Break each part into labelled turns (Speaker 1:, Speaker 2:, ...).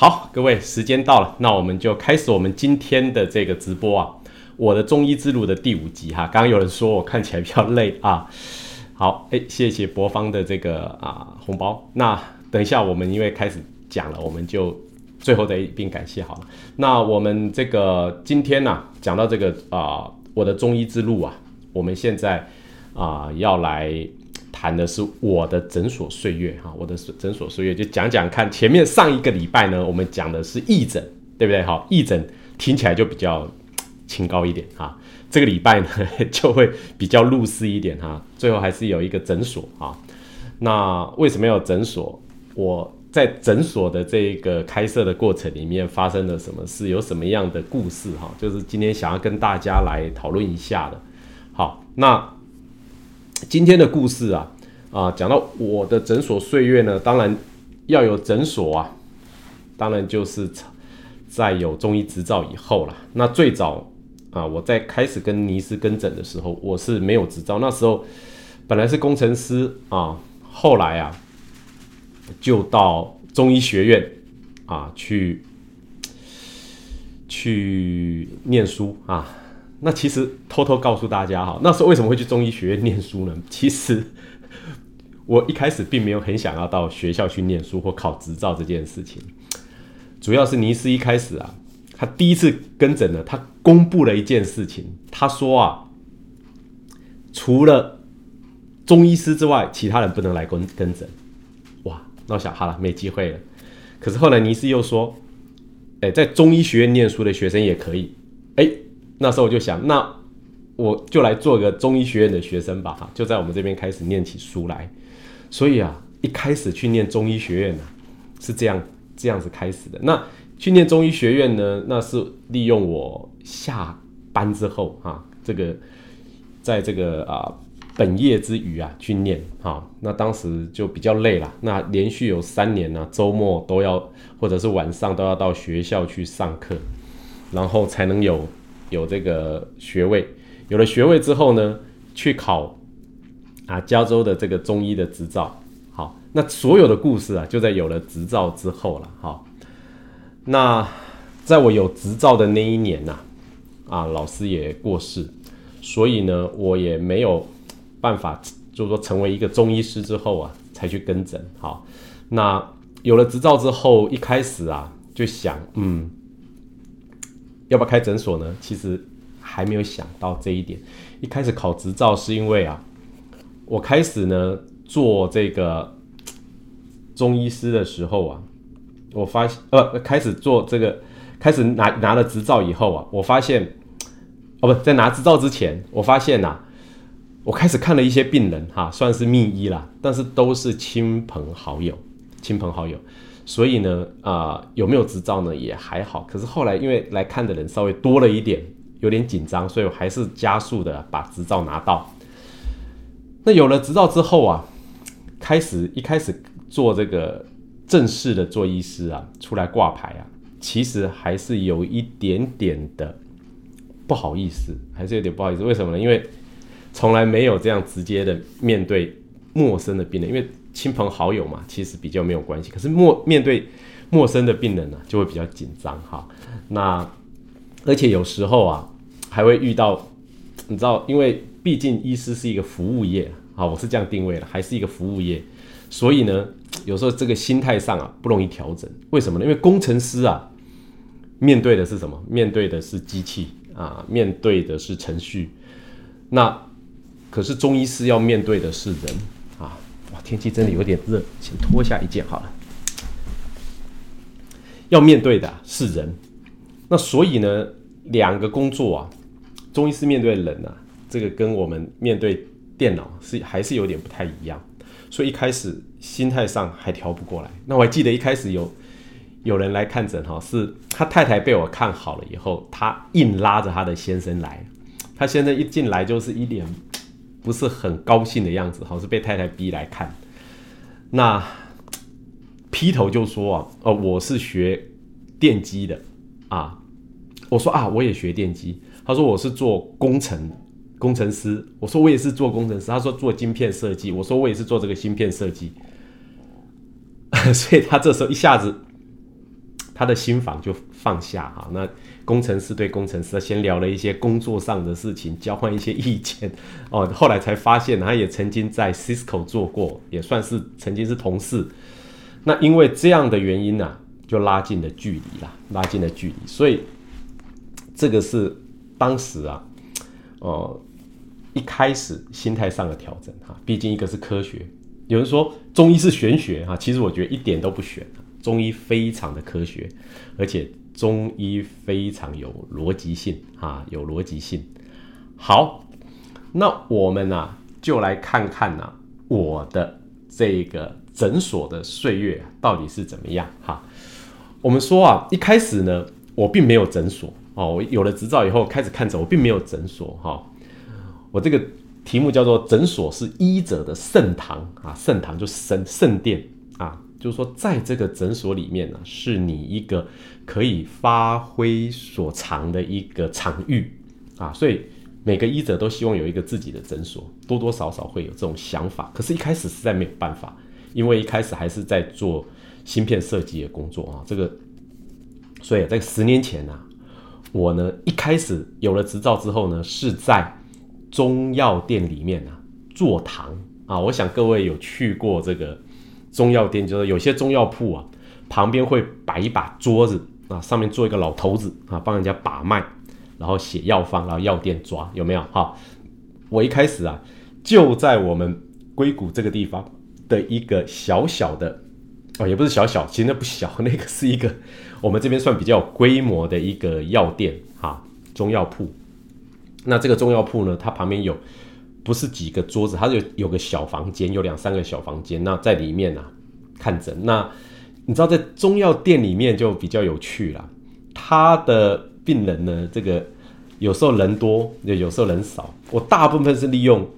Speaker 1: 好，各位，时间到了，那我们就开始我们今天的这个直播啊，我的中医之路的第五集哈。刚刚有人说我看起来比较累啊，好，哎，谢谢博方的这个啊红包。那等一下我们因为开始讲了，我们就最后再一并感谢好了。那我们这个今天呢，讲到这个啊，我的中医之路啊，我们现在啊要来。谈的是我的诊所岁月哈，我的诊所岁月就讲讲看。前面上一个礼拜呢，我们讲的是义诊，对不对？好，义诊听起来就比较清高一点哈。这个礼拜呢，就会比较入世一点哈。最后还是有一个诊所啊。那为什么要诊所？我在诊所的这个开设的过程里面发生了什么事？有什么样的故事哈？就是今天想要跟大家来讨论一下的。好，那。今天的故事啊，啊，讲到我的诊所岁月呢，当然要有诊所啊，当然就是在有中医执照以后了。那最早啊，我在开始跟尼斯跟诊的时候，我是没有执照，那时候本来是工程师啊，后来啊，就到中医学院啊去去念书啊。那其实偷偷告诉大家哈，那时候为什么会去中医学院念书呢？其实我一开始并没有很想要到学校去念书或考执照这件事情，主要是尼斯一开始啊，他第一次跟诊呢，他公布了一件事情，他说啊，除了中医师之外，其他人不能来跟跟诊。哇，那我想好了，没机会了。可是后来尼斯又说，哎，在中医学院念书的学生也可以，哎。那时候我就想，那我就来做个中医学院的学生吧，就在我们这边开始念起书来。所以啊，一开始去念中医学院呢，是这样这样子开始的。那去念中医学院呢，那是利用我下班之后啊，这个在这个啊本业之余啊去念，哈，那当时就比较累了。那连续有三年呢，周末都要或者是晚上都要到学校去上课，然后才能有。有这个学位，有了学位之后呢，去考啊加州的这个中医的执照。好，那所有的故事啊，就在有了执照之后了。好，那在我有执照的那一年呐，啊老师也过世，所以呢，我也没有办法，就是说成为一个中医师之后啊，才去跟诊。好，那有了执照之后，一开始啊就想，嗯。要不要开诊所呢？其实还没有想到这一点。一开始考执照是因为啊，我开始呢做这个中医师的时候啊，我发现呃开始做这个开始拿拿了执照以后啊，我发现哦不在拿执照之前，我发现呐，我开始看了一些病人哈，算是秘医啦，但是都是亲朋好友，亲朋好友。所以呢，啊，有没有执照呢？也还好。可是后来因为来看的人稍微多了一点，有点紧张，所以我还是加速的把执照拿到。那有了执照之后啊，开始一开始做这个正式的做医师啊，出来挂牌啊，其实还是有一点点的不好意思，还是有点不好意思。为什么呢？因为从来没有这样直接的面对陌生的病人，因为。亲朋好友嘛，其实比较没有关系。可是陌面对陌生的病人呢，就会比较紧张哈。那而且有时候啊，还会遇到，你知道，因为毕竟医师是一个服务业啊，我是这样定位的，还是一个服务业，所以呢，有时候这个心态上啊不容易调整。为什么呢？因为工程师啊，面对的是什么？面对的是机器啊，面对的是程序。那可是中医师要面对的是人。天气真的有点热，请脱下一件好了。要面对的是人，那所以呢，两个工作啊，中医师面对人啊，这个跟我们面对电脑是还是有点不太一样。所以一开始心态上还调不过来。那我还记得一开始有有人来看诊哈，是他太太被我看好了以后，他硬拉着他的先生来，他先生一进来就是一脸。不是很高兴的样子，好像是被太太逼来看。那劈头就说啊，哦，我是学电机的啊。我说啊，我也学电机。他说我是做工程工程师。我说我也是做工程师。他说做晶片设计。我说我也是做这个芯片设计。所以他这时候一下子他的心房就放下哈。那工程师对工程师先聊了一些工作上的事情，交换一些意见 哦。后来才发现，他也曾经在 Cisco 做过，也算是曾经是同事。那因为这样的原因呢，就拉近了距离啦，拉近了距离。所以这个是当时啊，哦，一开始心态上的调整哈。毕竟一个是科学。有人说中医是玄学哈，其实我觉得一点都不玄，中医非常的科学，而且中医非常有逻辑性啊，有逻辑性。好，那我们呢就来看看呢我的这个诊所的岁月到底是怎么样哈。我们说啊，一开始呢我并没有诊所哦，我有了执照以后开始看诊，我并没有诊所哈，我这个。题目叫做“诊所是医者的圣堂啊，圣堂就圣圣殿啊，就是说在这个诊所里面呢，是你一个可以发挥所长的一个场域啊，所以每个医者都希望有一个自己的诊所，多多少少会有这种想法。可是，一开始实在没有办法，因为一开始还是在做芯片设计的工作啊，这个，所以在十年前呢，我呢一开始有了执照之后呢，是在。中药店里面啊，坐堂啊，我想各位有去过这个中药店，就是有些中药铺啊，旁边会摆一把桌子啊，上面坐一个老头子啊，帮人家把脉，然后写药方，然后药店抓有没有？哈，我一开始啊，就在我们硅谷这个地方的一个小小的哦，也不是小小，其实那不小，那个是一个我们这边算比较有规模的一个药店哈，中药铺。那这个中药铺呢？它旁边有不是几个桌子，它有有个小房间，有两三个小房间。那在里面呢看诊。那你知道在中药店里面就比较有趣了。他的病人呢，这个有时候人多，有时候人少。我大部分是利用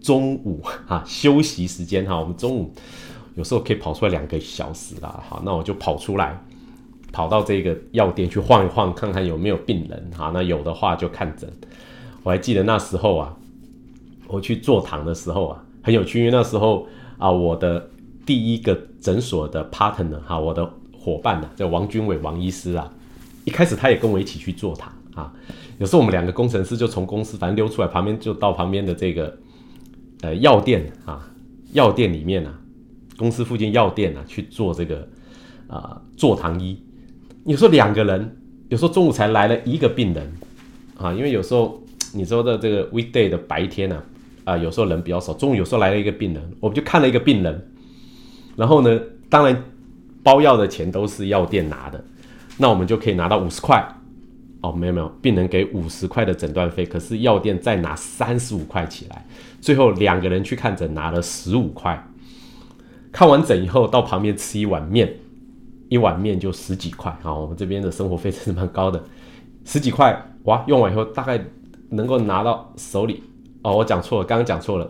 Speaker 1: 中午哈休息时间哈，我们中午有时候可以跑出来两个小时啦。好，那我就跑出来。跑到这个药店去晃一晃，看看有没有病人哈。那有的话就看诊。我还记得那时候啊，我去坐堂的时候啊，很有趣。因为那时候啊，我的第一个诊所的 partner 哈，我的伙伴呢叫王军伟王医师啊。一开始他也跟我一起去坐堂啊。有时候我们两个工程师就从公司反正溜出来，旁边就到旁边的这个呃药店啊，药店里面啊，公司附近药店啊去做这个啊坐堂医。有时候两个人，有时候中午才来了一个病人，啊，因为有时候你说的这个 weekday 的白天呢，啊，有时候人比较少，中午有时候来了一个病人，我们就看了一个病人，然后呢，当然包药的钱都是药店拿的，那我们就可以拿到五十块，哦，没有没有，病人给五十块的诊断费，可是药店再拿三十五块起来，最后两个人去看诊拿了十五块，看完诊以后到旁边吃一碗面。一碗面就十几块啊！我们这边的生活费是蛮高的，十几块哇！用完以后大概能够拿到手里哦，我讲错了，刚刚讲错了，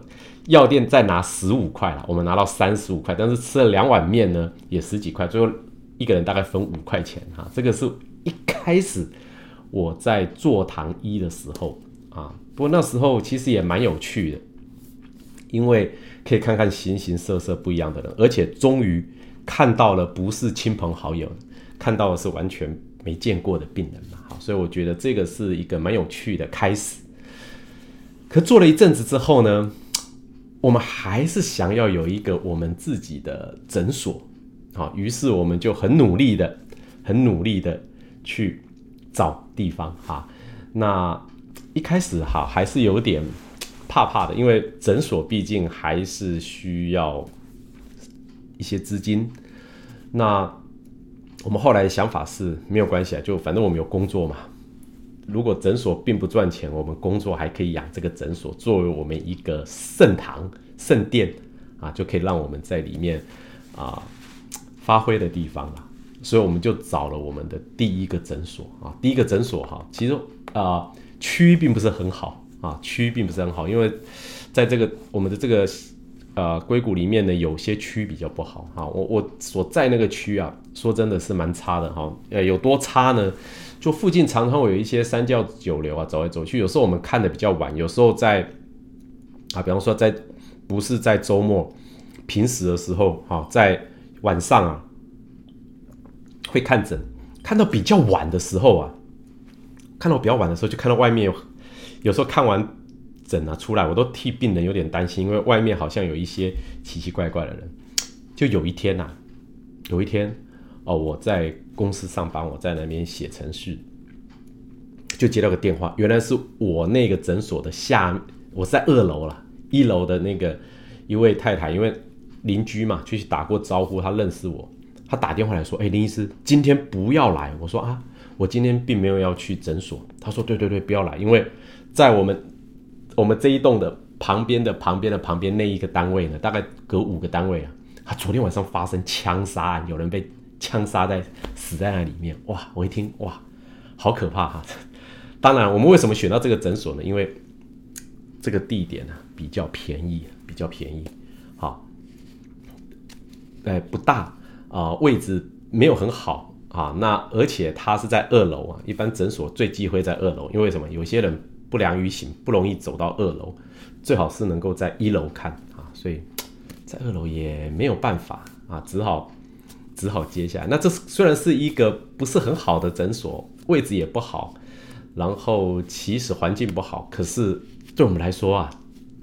Speaker 1: 药店再拿十五块了，我们拿到三十五块，但是吃了两碗面呢，也十几块，最后一个人大概分五块钱哈。这个是一开始我在做糖医的时候啊，不过那时候其实也蛮有趣的，因为可以看看形形色色不一样的人，而且终于。看到了不是亲朋好友，看到的是完全没见过的病人嘛，好，所以我觉得这个是一个蛮有趣的开始。可做了一阵子之后呢，我们还是想要有一个我们自己的诊所，好，于是我们就很努力的、很努力的去找地方哈。那一开始哈还是有点怕怕的，因为诊所毕竟还是需要。一些资金，那我们后来的想法是没有关系啊，就反正我们有工作嘛。如果诊所并不赚钱，我们工作还可以养这个诊所，作为我们一个圣堂、圣殿啊，就可以让我们在里面啊发挥的地方了。所以我们就找了我们的第一个诊所啊，第一个诊所哈，其实啊区并不是很好啊，区并不是很好，因为在这个我们的这个。呃，硅谷里面呢，有些区比较不好哈。我我所在那个区啊，说真的是蛮差的哈。呃，有多差呢？就附近常常有一些三教九流啊，走来走去。有时候我们看的比较晚，有时候在啊，比方说在不是在周末，平时的时候哈，在晚上啊，会看诊，看到比较晚的时候啊，看到比较晚的时候，就看到外面有，有时候看完诊啊出来，我都替病人有点担心，因为外面好像有一些奇奇怪怪的人。就有一天呐，有一天哦，我在公司上班，我在那边写程序，就接到个电话，原来是我那个诊所的下，我在二楼了，一楼的那个一位太太，因为邻居嘛，就去打过招呼，她认识我。她打电话来说：“哎，林医师，今天不要来。”我说：“啊，我今天并没有要去诊所。”他说：“对对对，不要来，因为在我们我们这一栋的旁边的旁边的旁边那一个单位呢，大概隔五个单位啊，他昨天晚上发生枪杀案，有人被枪杀在死在那里面。哇，我一听哇，好可怕哈！当然，我们为什么选到这个诊所呢？因为这个地点呢比较便宜，比较便宜，好，哎，不大。啊，位置没有很好啊，那而且它是在二楼啊，一般诊所最忌讳在二楼，因为什么？有些人不良于行，不容易走到二楼，最好是能够在一楼看啊，所以 在二楼也没有办法啊，只好只好接下来。那这虽然是一个不是很好的诊所，位置也不好，然后其实环境不好，可是对我们来说啊，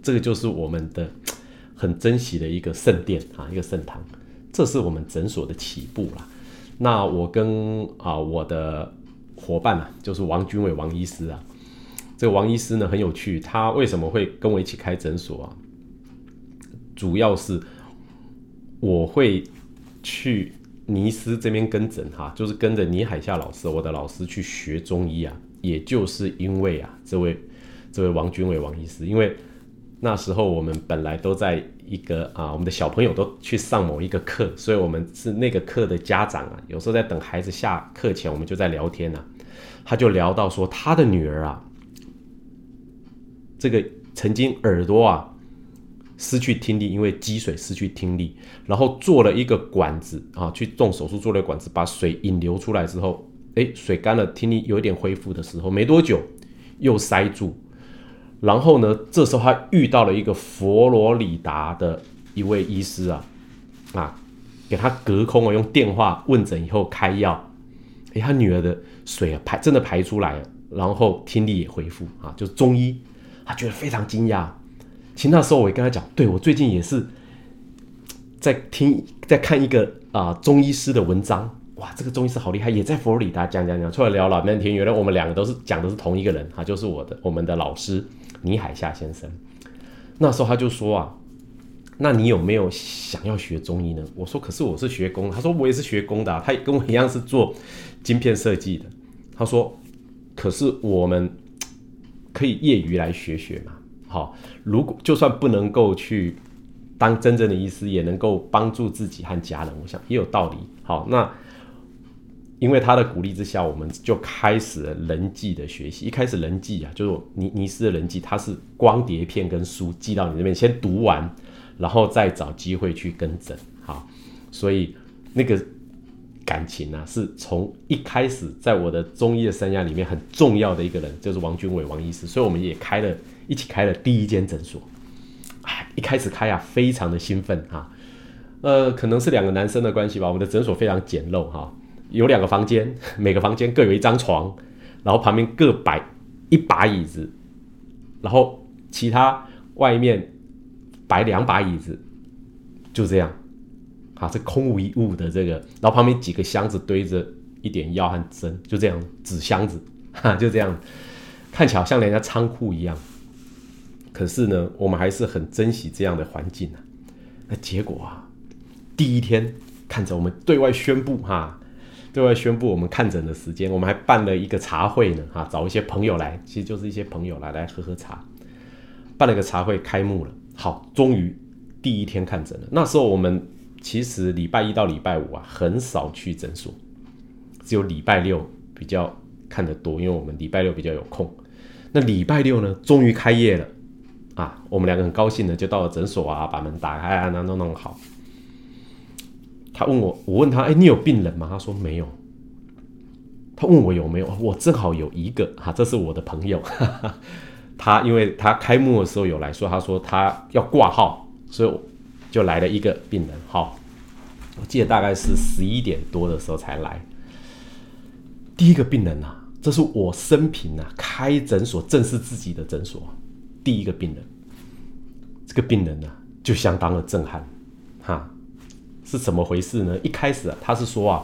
Speaker 1: 这个就是我们的 很珍惜的一个圣殿啊，一个圣堂。这是我们诊所的起步了。那我跟啊我的伙伴呢，就是王军伟王医师啊。这个王医师呢很有趣，他为什么会跟我一起开诊所啊？主要是我会去尼斯这边跟诊哈，就是跟着倪海厦老师，我的老师去学中医啊。也就是因为啊，这位这位王军伟王医师，因为那时候我们本来都在。一个啊，我们的小朋友都去上某一个课，所以我们是那个课的家长啊。有时候在等孩子下课前，我们就在聊天呢。他就聊到说，他的女儿啊，这个曾经耳朵啊失去听力，因为积水失去听力，然后做了一个管子啊，去动手术做了管子，把水引流出来之后，哎，水干了，听力有一点恢复的时候，没多久又塞住。然后呢？这时候他遇到了一个佛罗里达的一位医师啊，啊，给他隔空啊用电话问诊以后开药，哎，他女儿的水啊排真的排出来了，然后听力也恢复啊，就是中医，他觉得非常惊讶。其实那时候我也跟他讲，对我最近也是在听在看一个啊中医师的文章。哇，这个中医师好厉害，也在佛罗里达讲讲讲，出来聊了半天。原来我们两个都是讲的是同一个人，他就是我的我们的老师倪海厦先生。那时候他就说啊，那你有没有想要学中医呢？我说，可是我是学工。他说我也是学工的，他也跟我一样是做晶片设计的。他说，可是我们可以业余来学学嘛。好，如果就算不能够去当真正的医师，也能够帮助自己和家人，我想也有道理。好，那。因为他的鼓励之下，我们就开始了人际的学习。一开始人际啊，就是尼尼斯的人际，他是光碟片跟书寄到你那边，先读完，然后再找机会去跟诊。好，所以那个感情呢，是从一开始在我的中医的生涯里面很重要的一个人，就是王军伟王医师。所以我们也开了一起开了第一间诊所。哎，一开始开啊，非常的兴奋哈。呃，可能是两个男生的关系吧，我们的诊所非常简陋哈。有两个房间，每个房间各有一张床，然后旁边各摆一把椅子，然后其他外面摆两把椅子，就这样，啊，这空无一物的这个，然后旁边几个箱子堆着一点药和针，就这样纸箱子，哈，就这样，看起来像人家仓库一样。可是呢，我们还是很珍惜这样的环境啊。那结果啊，第一天看着我们对外宣布哈。对外宣布我们看诊的时间，我们还办了一个茶会呢，哈，找一些朋友来，其实就是一些朋友来来喝喝茶，办了个茶会，开幕了，好，终于第一天看诊了。那时候我们其实礼拜一到礼拜五啊，很少去诊所，只有礼拜六比较看得多，因为我们礼拜六比较有空。那礼拜六呢，终于开业了，啊，我们两个很高兴的就到了诊所啊，把门打开啊，弄弄弄好。他问我，我问他，哎，你有病人吗？他说没有。他问我有没有，我正好有一个哈，这是我的朋友。哈 哈他因为他开幕的时候有来说，他说他要挂号，所以就来了一个病人。好，我记得大概是十一点多的时候才来。第一个病人啊，这是我生平啊开诊所正式自己的诊所第一个病人。这个病人呢，就相当的震撼，哈，是怎么回事呢？一开始啊，他是说啊，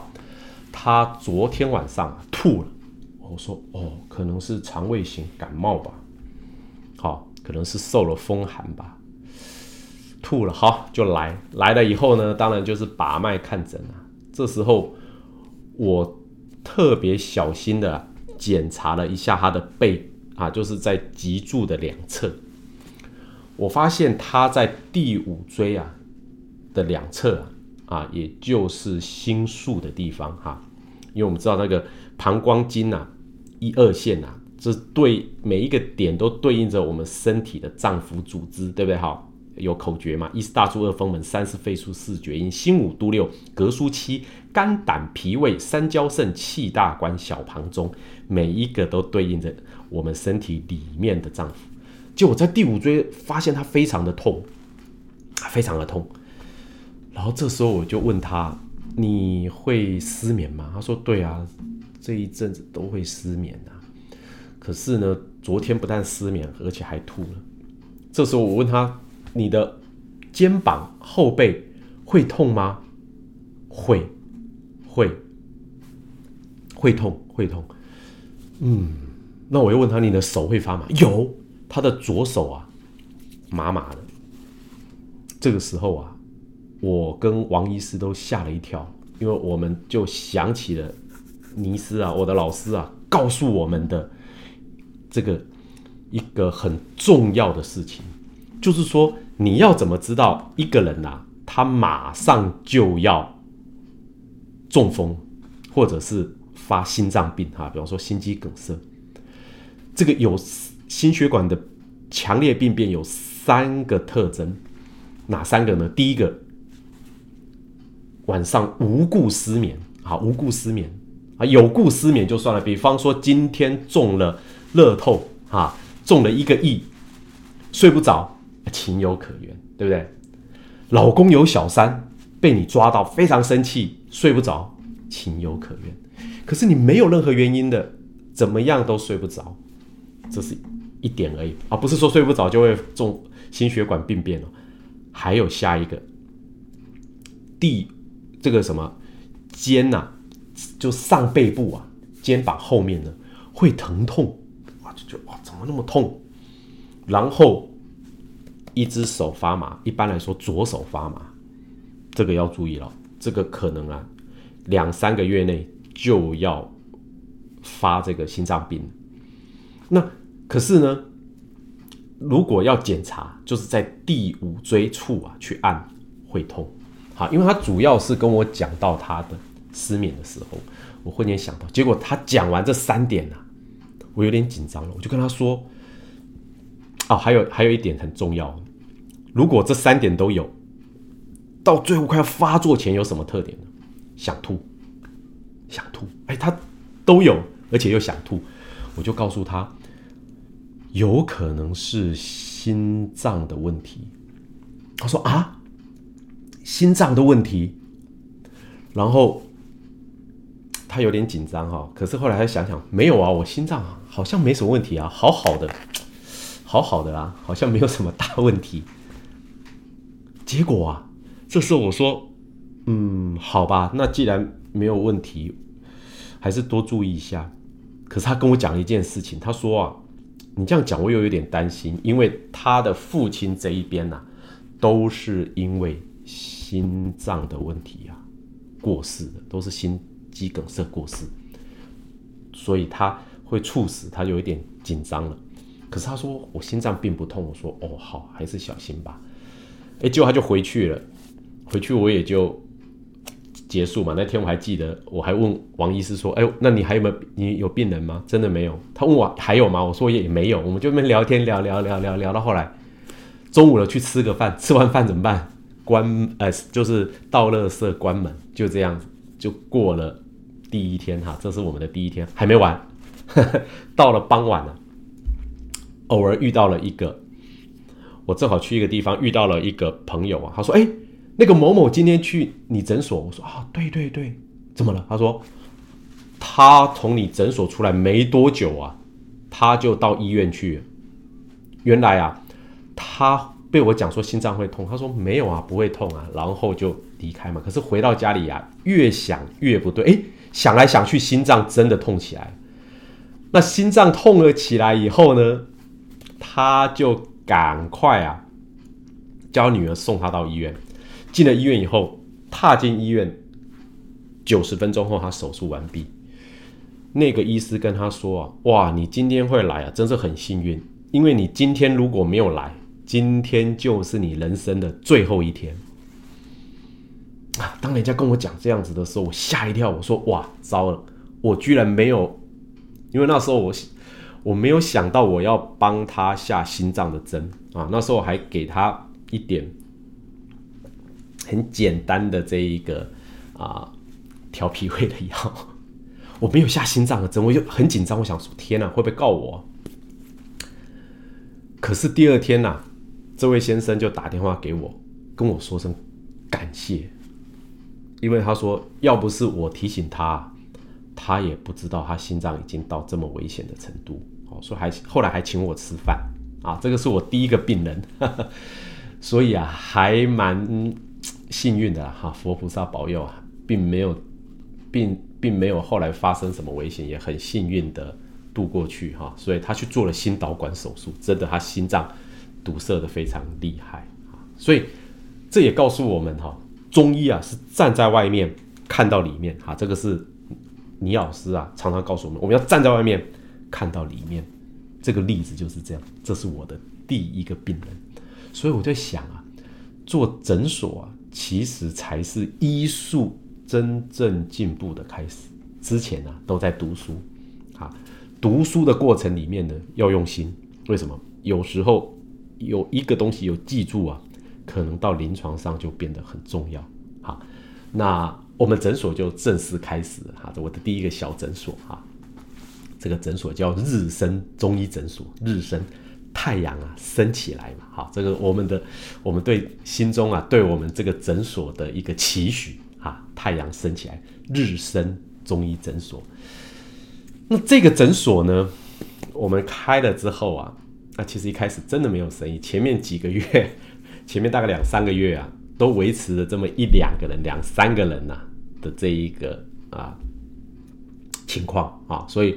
Speaker 1: 他昨天晚上吐了。我说哦，可能是肠胃型感冒吧，好，可能是受了风寒吧，吐了，好就来来了以后呢，当然就是把脉看诊啊。这时候我特别小心的检查了一下他的背啊，就是在脊柱的两侧。我发现他在第五椎啊的两侧啊，啊，也就是心束的地方哈，因为我们知道那个膀胱经呐，一二线呐，这对每一个点都对应着我们身体的脏腑组织，对不对？哈，有口诀嘛，一是大柱，二风门，三是肺腧，四厥阴，心五督六，膈腧七，肝胆脾胃，三焦肾，气大关，小膀中，每一个都对应着我们身体里面的脏腑。就我在第五椎发现它非常的痛，非常的痛。然后这时候我就问他：“你会失眠吗？”他说：“对啊，这一阵子都会失眠啊。可是呢，昨天不但失眠，而且还吐了。”这时候我问他：“你的肩膀后背会痛吗？”“会，会，会痛，会痛。”嗯，那我又问他：“你的手会发麻？”“有。”他的左手啊，麻麻的。这个时候啊，我跟王医师都吓了一跳，因为我们就想起了尼斯啊，我的老师啊，告诉我们的这个一个很重要的事情，就是说你要怎么知道一个人呐，他马上就要中风，或者是发心脏病哈，比方说心肌梗塞，这个有。心血管的强烈病变有三个特征，哪三个呢？第一个，晚上无故失眠，啊，无故失眠啊，有故失眠就算了。比方说今天中了乐透，啊，中了一个亿，睡不着，情有可原，对不对？老公有小三被你抓到，非常生气，睡不着，情有可原。可是你没有任何原因的，怎么样都睡不着，这是。一点而已啊，不是说睡不着就会中心血管病变了。还有下一个，第这个什么肩呐，就上背部啊，肩膀后面呢会疼痛，哇，就就哇怎么那么痛？然后一只手发麻，一般来说左手发麻，这个要注意了，这个可能啊两三个月内就要发这个心脏病。那可是呢，如果要检查，就是在第五椎处啊去按会痛，好，因为他主要是跟我讲到他的失眠的时候，我忽然想到，结果他讲完这三点呢，我有点紧张了，我就跟他说，哦，还有还有一点很重要，如果这三点都有，到最后快要发作前有什么特点呢？想吐，想吐，哎，他都有，而且又想吐，我就告诉他。有可能是心脏的问题，他说啊，心脏的问题，然后他有点紧张哈，可是后来他想想，没有啊，我心脏好像没什么问题啊，好好的，好好的啊，好像没有什么大问题。结果啊，这时候我说，嗯，好吧，那既然没有问题，还是多注意一下。可是他跟我讲一件事情，他说啊。你这样讲，我又有点担心，因为他的父亲这一边呢，都是因为心脏的问题啊过世的，都是心肌梗塞过世，所以他会猝死，他有一点紧张了。可是他说我心脏并不痛，我说哦好，还是小心吧。哎，结果他就回去了，回去我也就。结束嘛？那天我还记得，我还问王医师说：“哎，那你还有没有你有病人吗？”真的没有。他问我还有吗？我说也没有。我们就那边聊天，聊聊聊聊聊到后来，中午了去吃个饭，吃完饭怎么办？关呃，就是倒垃圾关门，就这样子就过了第一天哈。这是我们的第一天，还没完。到了傍晚了，偶尔遇到了一个，我正好去一个地方遇到了一个朋友啊，他说：“哎。”那个某某今天去你诊所，我说啊，对对对，怎么了？他说他从你诊所出来没多久啊，他就到医院去。原来啊，他被我讲说心脏会痛，他说没有啊，不会痛啊，然后就离开嘛。可是回到家里啊，越想越不对，哎，想来想去，心脏真的痛起来。那心脏痛了起来以后呢，他就赶快啊，叫女儿送他到医院。进了医院以后，踏进医院，九十分钟后，他手术完毕。那个医师跟他说啊，哇，你今天会来啊，真是很幸运，因为你今天如果没有来，今天就是你人生的最后一天。啊，当人家跟我讲这样子的时候，我吓一跳，我说哇，糟了，我居然没有。因为那时候我我没有想到我要帮他下心脏的针啊，那时候还给他一点很简单的这一个啊调脾胃的药，我没有下心脏的针，我就很紧张，我想说天哪，会不会告我？可是第二天呐，这位先生就打电话给我，跟我说声感谢，因为他说要不是我提醒他。他也不知道他心脏已经到这么危险的程度，哦，所以还后来还请我吃饭。啊，这个是我第一个病人，所以啊还蛮幸运的哈，佛菩萨保佑啊，并没有并并没有后来发生什么危险，也很幸运的度过去哈，所以他去做了心导管手术，真的他心脏堵塞的非常厉害啊，所以这也告诉我们哈，中医啊是站在外面看到里面哈，这个是。倪老师啊，常常告诉我们，我们要站在外面看到里面。这个例子就是这样，这是我的第一个病人，所以我在想啊，做诊所啊，其实才是医术真正进步的开始。之前呢，都在读书，啊，读书的过程里面呢，要用心。为什么？有时候有一个东西有记住啊，可能到临床上就变得很重要。好，那。我们诊所就正式开始哈，这我的第一个小诊所哈，这个诊所叫日升中医诊所，日升太阳啊升起来嘛，好，这个我们的我们对心中啊，对我们这个诊所的一个期许哈，太阳升起来，日升中医诊所。那这个诊所呢，我们开了之后啊，那其实一开始真的没有生意，前面几个月，前面大概两三个月啊，都维持了这么一两个人，两三个人呐。的这一个啊情况啊，所以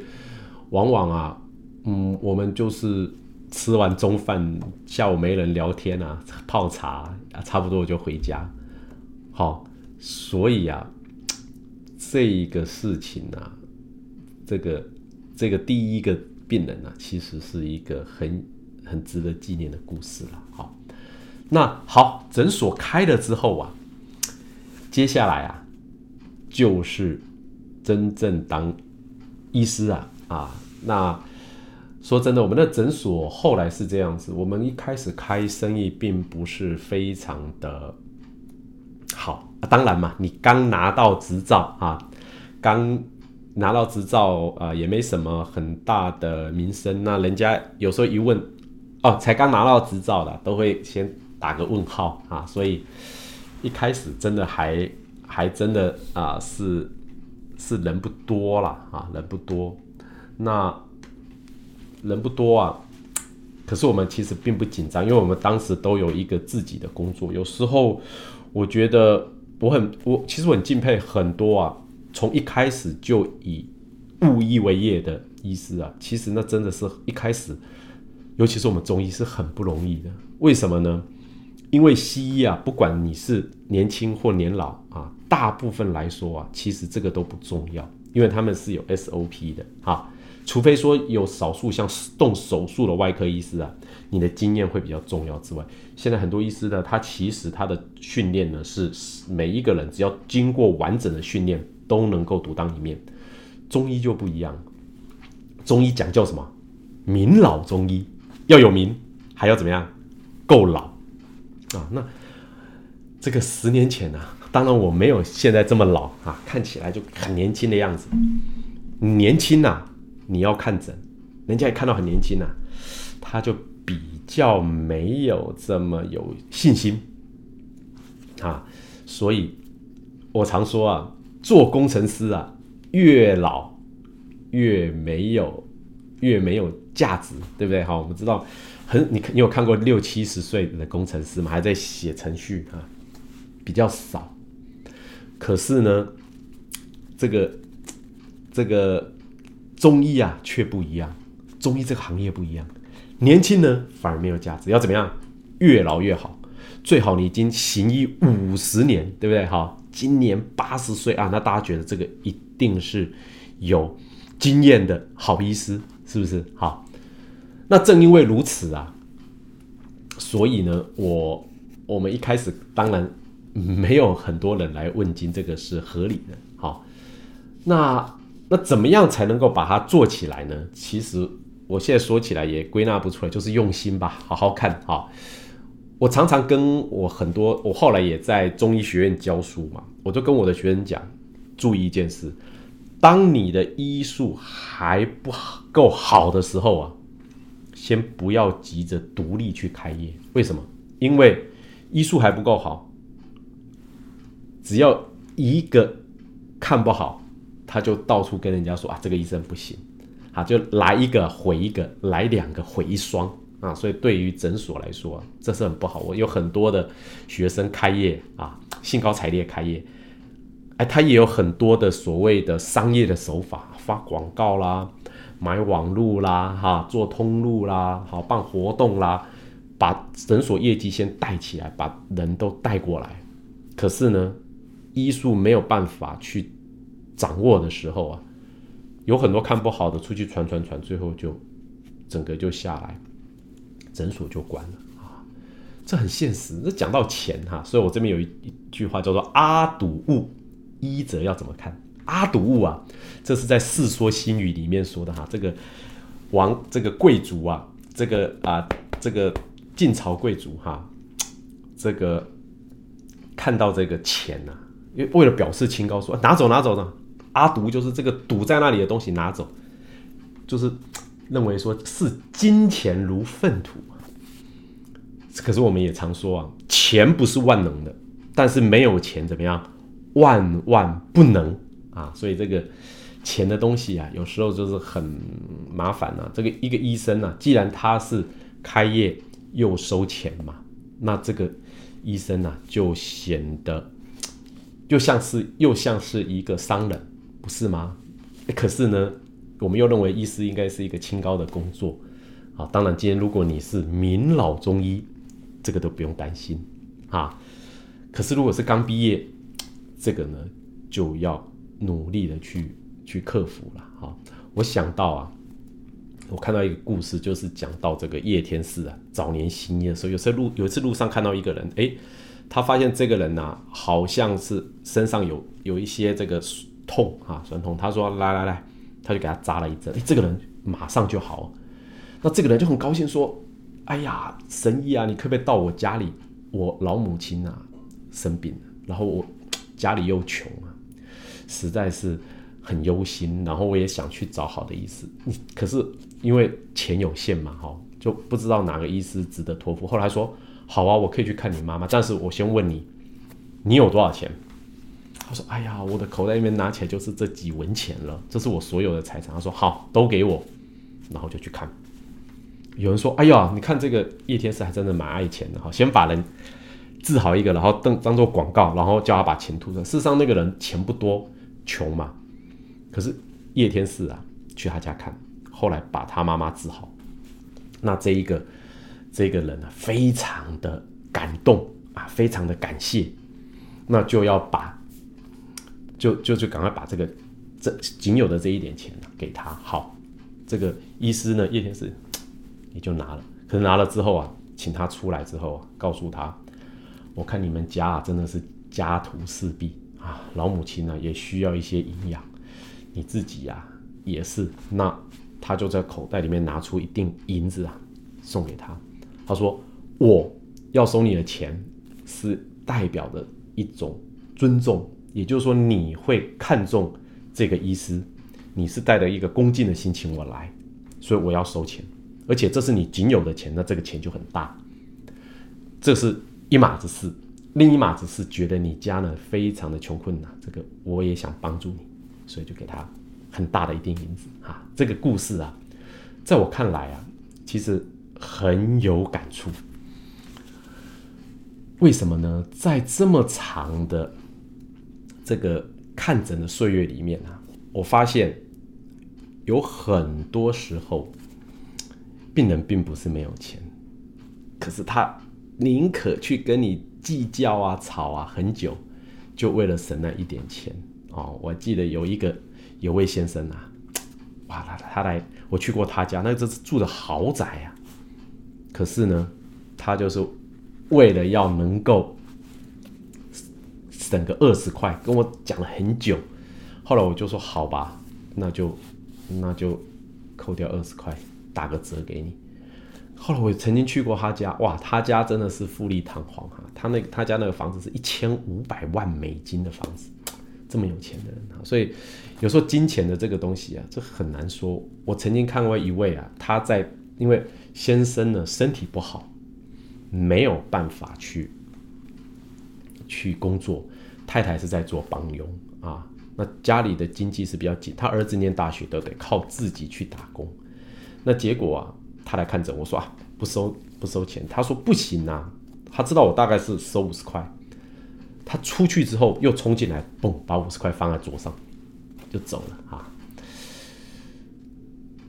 Speaker 1: 往往啊，嗯，我们就是吃完中饭，下午没人聊天啊，泡茶啊，差不多就回家。好，所以啊，这一个事情啊，这个这个第一个病人啊，其实是一个很很值得纪念的故事了。好，那好，诊所开了之后啊，接下来啊。就是真正当医师啊啊！那说真的，我们的诊所后来是这样子。我们一开始开生意并不是非常的好。当然嘛，你刚拿到执照啊，刚拿到执照啊，也没什么很大的名声。那人家有时候一问，哦，才刚拿到执照的，都会先打个问号啊。所以一开始真的还。还真的啊，是是人不多了啊，人不多。那人不多啊，可是我们其实并不紧张，因为我们当时都有一个自己的工作。有时候我觉得我很我其实我很敬佩很多啊，从一开始就以务医为业的医师啊，其实那真的是一开始，尤其是我们中医是很不容易的。为什么呢？因为西医啊，不管你是年轻或年老啊。大部分来说啊，其实这个都不重要，因为他们是有 SOP 的哈。除非说有少数像动手术的外科医师啊，你的经验会比较重要之外，现在很多医师呢，他其实他的训练呢是每一个人只要经过完整的训练都能够独当一面。中医就不一样，中医讲究什么？名老中医要有名，还要怎么样？够老啊。那这个十年前呢？当然我没有现在这么老啊，看起来就很年轻的样子。年轻呐，你要看诊，人家也看到很年轻呐，他就比较没有这么有信心啊。所以我常说啊，做工程师啊，越老越没有越没有价值，对不对？好，我们知道很你你有看过六七十岁的工程师吗？还在写程序啊，比较少。可是呢，这个这个中医啊却不一样，中医这个行业不一样，年轻呢反而没有价值，要怎么样？越老越好，最好你已经行医五十年，对不对？好，今年八十岁啊，那大家觉得这个一定是有经验的好医师，是不是？好，那正因为如此啊，所以呢，我我们一开始当然没有很多人来问津，这个是合理的。好，那那怎么样才能够把它做起来呢？其实我现在说起来也归纳不出来，就是用心吧，好好看好。我常常跟我很多，我后来也在中医学院教书嘛，我就跟我的学生讲，注意一件事，当你的医术还不够好的时候啊，先不要急着独立去开业。为什么？因为医术还不够好，只要一个看不好，他就到处跟人家说啊，这个医生不行，啊，就来一个毁一个，来两个毁一双。啊，所以对于诊所来说，这是很不好。我有很多的学生开业啊，兴高采烈开业，哎，他也有很多的所谓的商业的手法，发广告啦，买网路啦，哈，做通路啦，好办活动啦，把诊所业绩先带起来，把人都带过来。可是呢，医术没有办法去掌握的时候啊，有很多看不好的出去传传传，最后就整个就下来。诊所就关了啊，这很现实。这讲到钱哈，所以我这边有一一句话叫做“阿堵物，医者要怎么看？”阿堵物啊，这是在《世说新语》里面说的哈。这个王，这个贵族啊，这个啊，这个晋朝贵族哈，这个看到这个钱呐，因为为了表示清高，说拿走拿走呢。阿堵就是这个堵在那里的东西拿走，就是。认为说视金钱如粪土，可是我们也常说啊，钱不是万能的，但是没有钱怎么样，万万不能啊！所以这个钱的东西啊，有时候就是很麻烦呐。这个一个医生呢，既然他是开业又收钱嘛，那这个医生呢，就显得就像是又像是一个商人，不是吗？可是呢？我们又认为医师应该是一个清高的工作，啊，当然今天如果你是名老中医，这个都不用担心，啊，可是如果是刚毕业，这个呢就要努力的去去克服了，哈。我想到啊，我看到一个故事，就是讲到这个叶天士啊，早年行医的时候，有次路有一次路上看到一个人，哎，他发现这个人呢，好像是身上有有一些这个痛啊，酸痛，他说来来来。他就给他扎了一针，这个人马上就好。那这个人就很高兴说：“哎呀，神医啊，你可不可以到我家里？我老母亲啊生病了，然后我家里又穷啊，实在是很忧心。然后我也想去找好的医师，可是因为钱有限嘛，哈，就不知道哪个医师值得托付。后来说好啊，我可以去看你妈妈，但是我先问你，你有多少钱？”他说：“哎呀，我的口袋里面拿起来就是这几文钱了，这是我所有的财产。”他说：“好，都给我。”然后就去看。有人说：“哎呀，你看这个叶天士还真的蛮爱钱的哈，先把人治好一个，然后当当做广告，然后叫他把钱吐出来。事实上，那个人钱不多，穷嘛。可是叶天士啊，去他家看，后来把他妈妈治好。那这一个这个人啊，非常的感动啊，非常的感谢，那就要把。”就就就赶快把这个这仅有的这一点钱呢给他。好，这个医师呢，叶天士也就拿了。可是拿了之后啊，请他出来之后啊，告诉他，我看你们家啊真的是家徒四壁啊，老母亲呢也需要一些营养，你自己呀也是。那他就在口袋里面拿出一锭银子啊，送给他。他说我要收你的钱，是代表的一种尊重。也就是说，你会看重这个医师，你是带着一个恭敬的心情我来，所以我要收钱，而且这是你仅有的钱，那这个钱就很大。这是一码子事，另一码子是觉得你家呢非常的穷困难，这个我也想帮助你，所以就给他很大的一锭银子啊。这个故事啊，在我看来啊，其实很有感触。为什么呢？在这么长的这个看诊的岁月里面啊，我发现有很多时候，病人并不是没有钱，可是他宁可去跟你计较啊、吵啊很久，就为了省那一点钱哦。我记得有一个有位先生啊，哇，他他来，我去过他家，那这是住的豪宅啊，可是呢，他就是。为了要能够省个二十块，跟我讲了很久。后来我就说好吧，那就那就扣掉二十块，打个折给你。后来我曾经去过他家，哇，他家真的是富丽堂皇哈。他那他家那个房子是一千五百万美金的房子，这么有钱的人啊。所以有时候金钱的这个东西啊，这很难说。我曾经看过一位啊，他在因为先生呢身体不好。没有办法去去工作，太太是在做帮佣啊。那家里的经济是比较紧，他儿子念大学都得靠自己去打工。那结果啊，他来看诊，我说啊，不收不收钱。他说不行啊，他知道我大概是收五十块。他出去之后又冲进来，嘣，把五十块放在桌上就走了啊。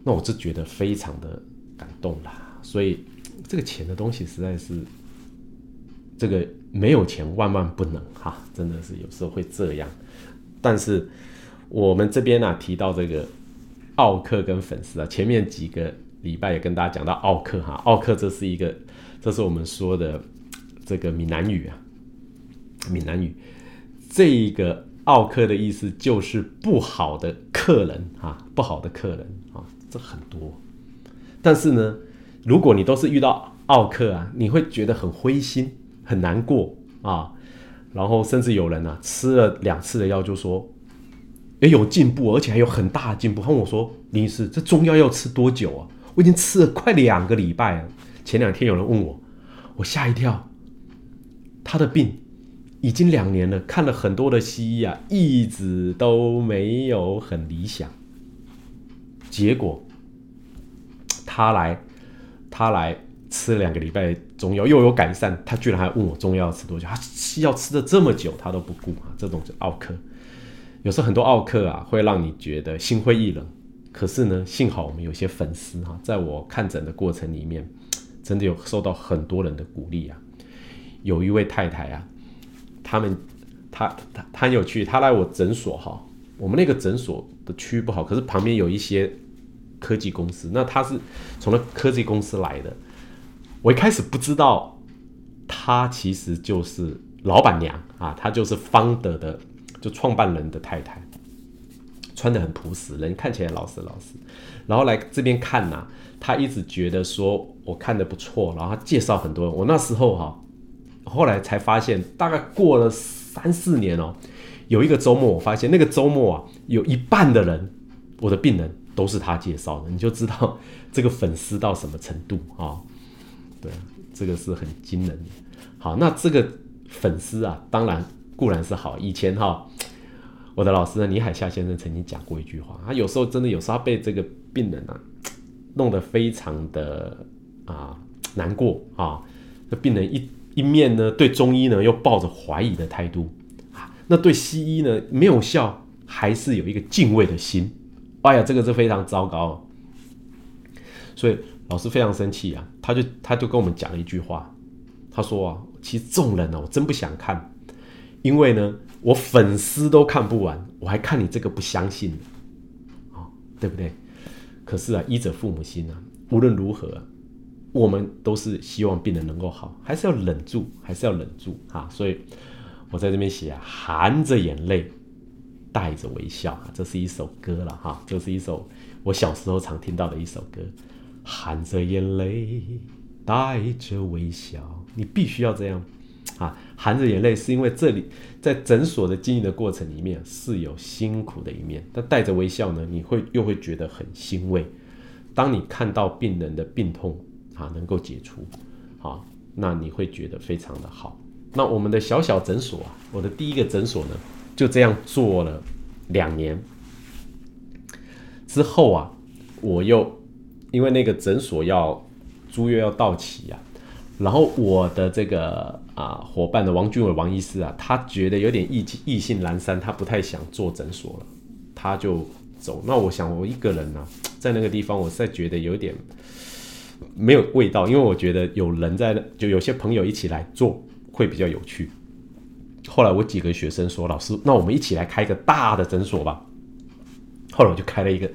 Speaker 1: 那我就觉得非常的感动啦，所以。这个钱的东西实在是，这个没有钱万万不能哈，真的是有时候会这样。但是我们这边呢提到这个奥克跟粉丝啊，前面几个礼拜也跟大家讲到奥克哈，奥克这是一个，这是我们说的这个闽南语啊，闽南语这一个奥克的意思就是不好的客人啊，不好的客人啊，这很多。但是呢。如果你都是遇到奥克啊，你会觉得很灰心、很难过啊，然后甚至有人啊吃了两次的药就说，也有进步，而且还有很大的进步。他问我说：“林医师，这中药要吃多久啊？我已经吃了快两个礼拜了。”前两天有人问我，我吓一跳，他的病已经两年了，看了很多的西医啊，一直都没有很理想，结果他来。他来吃两个礼拜中药又有改善，他居然还问我中药要吃多久？他西药吃的这么久，他都不顾啊！这种就奥克，有时候很多奥克啊，会让你觉得心灰意冷。可是呢，幸好我们有些粉丝哈，在我看诊的过程里面，真的有受到很多人的鼓励啊。有一位太太啊，他们他他他很有趣，他来我诊所哈，我们那个诊所的区域不好，可是旁边有一些。科技公司，那他是从那科技公司来的。我一开始不知道，他其实就是老板娘啊，他就是方德的，就创办人的太太，穿的很朴实，人看起来老实老实。然后来这边看呐，他一直觉得说我看的不错，然后他介绍很多人。我那时候哈，后来才发现，大概过了三四年哦，有一个周末，我发现那个周末啊，有一半的人，我的病人。都是他介绍的，你就知道这个粉丝到什么程度啊？对，这个是很惊人的。好，那这个粉丝啊，当然固然是好。以前哈，我的老师呢，倪海夏先生曾经讲过一句话，他有时候真的有时候被这个病人啊弄得非常的啊难过啊。那病人一一面呢对中医呢又抱着怀疑的态度。啊，那对西医呢没有效，还是有一个敬畏的心。哎呀，这个是非常糟糕，所以老师非常生气啊，他就他就跟我们讲了一句话，他说啊，其实众人呢，我真不想看，因为呢，我粉丝都看不完，我还看你这个不相信，啊，对不对？可是啊，医者父母心啊，无论如何，我们都是希望病人能够好，还是要忍住，还是要忍住啊。所以我在这边写，含着眼泪。带着微笑，这是一首歌了哈，这是一首我小时候常听到的一首歌。含着眼泪，带着微笑，你必须要这样啊！含着眼泪是因为这里在诊所的经营的过程里面是有辛苦的一面，但带着微笑呢，你会又会觉得很欣慰。当你看到病人的病痛啊能够解除，啊，那你会觉得非常的好。那我们的小小诊所啊，我的第一个诊所呢？就这样做了两年，之后啊，我又因为那个诊所要租约要到期啊，然后我的这个啊伙伴的王俊伟王医师啊，他觉得有点意意兴阑珊，他不太想做诊所了，他就走。那我想我一个人呢，在那个地方，我是在觉得有点没有味道，因为我觉得有人在，就有些朋友一起来做会比较有趣。后来我几个学生说：“老师，那我们一起来开一个大的诊所吧。”后来我就开了一个，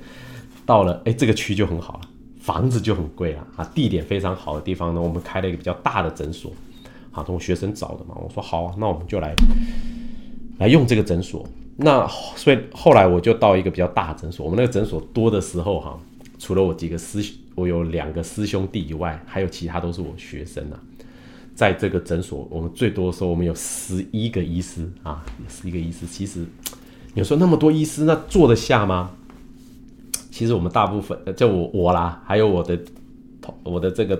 Speaker 1: 到了哎这个区就很好了，房子就很贵了啊，地点非常好的地方呢，我们开了一个比较大的诊所，啊，从学生找的嘛。我说好，那我们就来来用这个诊所。那所以后来我就到一个比较大诊所。我们那个诊所多的时候哈，除了我几个师，我有两个师兄弟以外，还有其他都是我学生啊。在这个诊所，我们最多的时候，我们有十一个医师啊，十一个医师。其实有时候那么多医师，那坐得下吗？其实我们大部分，就我我啦，还有我的同我的这个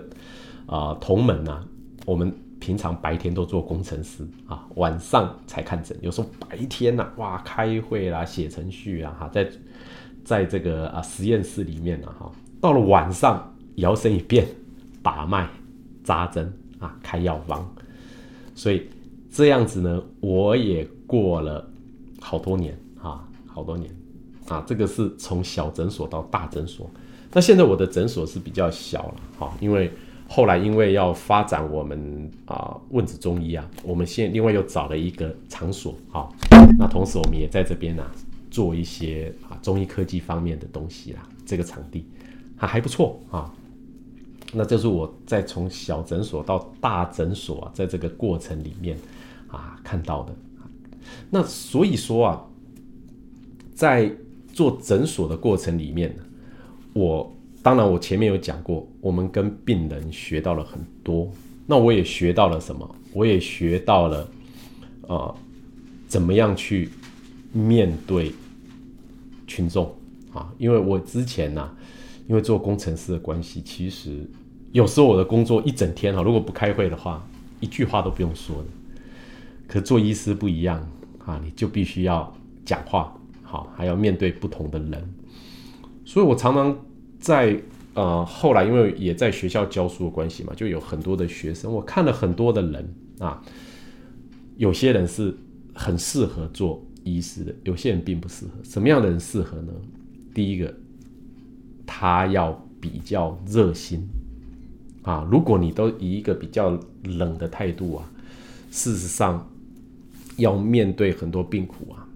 Speaker 1: 啊同门呐，我们平常白天都做工程师啊，晚上才看诊。有时候白天呐，哇，开会啦，写程序啊，哈，在在这个啊实验室里面呢，哈，到了晚上摇身一变，把脉扎针。啊，开药方，所以这样子呢，我也过了好多年啊，好多年啊，这个是从小诊所到大诊所。那现在我的诊所是比较小了，哈，因为后来因为要发展我们啊问子中医啊，我们现另外又找了一个场所，哈，那同时我们也在这边呢做一些啊中医科技方面的东西啦，这个场地还还不错啊。那这是我在从小诊所到大诊所啊，在这个过程里面啊看到的。那所以说啊，在做诊所的过程里面呢，我当然我前面有讲过，我们跟病人学到了很多。那我也学到了什么？我也学到了啊，怎么样去面对群众啊？因为我之前呢，因为做工程师的关系，其实。有时候我的工作一整天哈，如果不开会的话，一句话都不用说的。可做医师不一样啊，你就必须要讲话，好，还要面对不同的人。所以我常常在呃后来，因为也在学校教书的关系嘛，就有很多的学生，我看了很多的人啊，有些人是很适合做医师的，有些人并不适合。什么样的人适合呢？第一个，他要比较热心。啊，如果你都以一个比较冷的态度啊，事实上要面对很多病苦啊，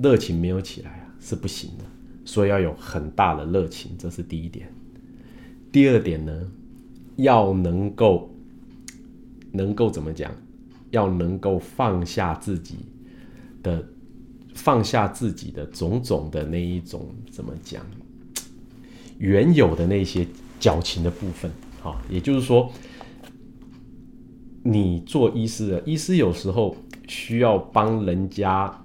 Speaker 1: 热情没有起来啊是不行的，所以要有很大的热情，这是第一点。第二点呢，要能够能够怎么讲？要能够放下自己的放下自己的种种的那一种怎么讲？原有的那些矫情的部分。好，也就是说，你做医师的医师有时候需要帮人家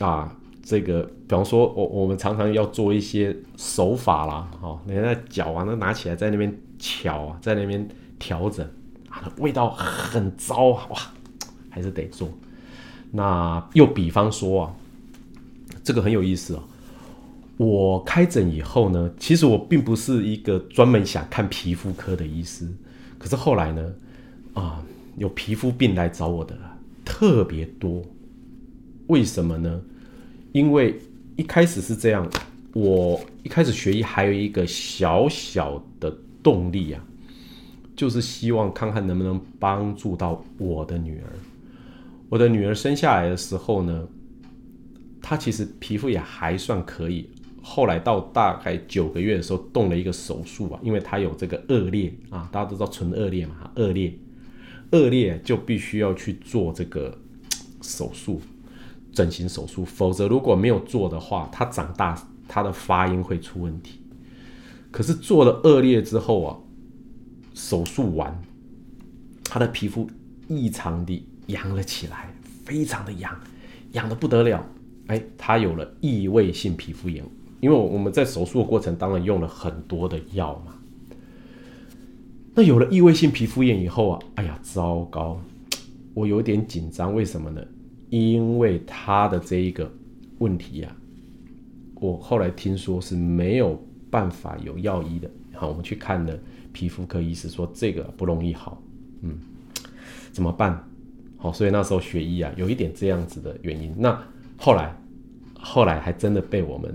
Speaker 1: 啊，这个，比方说，我我们常常要做一些手法啦，哈，人家脚啊，那拿起来在那边敲啊，在那边调整啊，味道很糟啊，哇，还是得做。那又比方说啊，这个很有意思哦。我开诊以后呢，其实我并不是一个专门想看皮肤科的医师，可是后来呢，啊，有皮肤病来找我的特别多。为什么呢？因为一开始是这样，我一开始学医还有一个小小的动力啊，就是希望看看能不能帮助到我的女儿。我的女儿生下来的时候呢，他其实皮肤也还算可以。后来到大概九个月的时候，动了一个手术啊，因为他有这个恶劣啊，大家都知道纯恶劣嘛，恶劣，恶劣就必须要去做这个手术，整形手术，否则如果没有做的话，他长大他的发音会出问题。可是做了恶劣之后啊，手术完，他的皮肤异常的痒了起来，非常的痒，痒的不得了，哎，他有了异位性皮肤炎。因为我们在手术的过程当然用了很多的药嘛，那有了异位性皮肤炎以后啊，哎呀，糟糕，我有点紧张，为什么呢？因为他的这一个问题呀，我后来听说是没有办法有药医的。好，我们去看了皮肤科医师说这个不容易好，嗯，怎么办？好，所以那时候学医啊，有一点这样子的原因。那后来，后来还真的被我们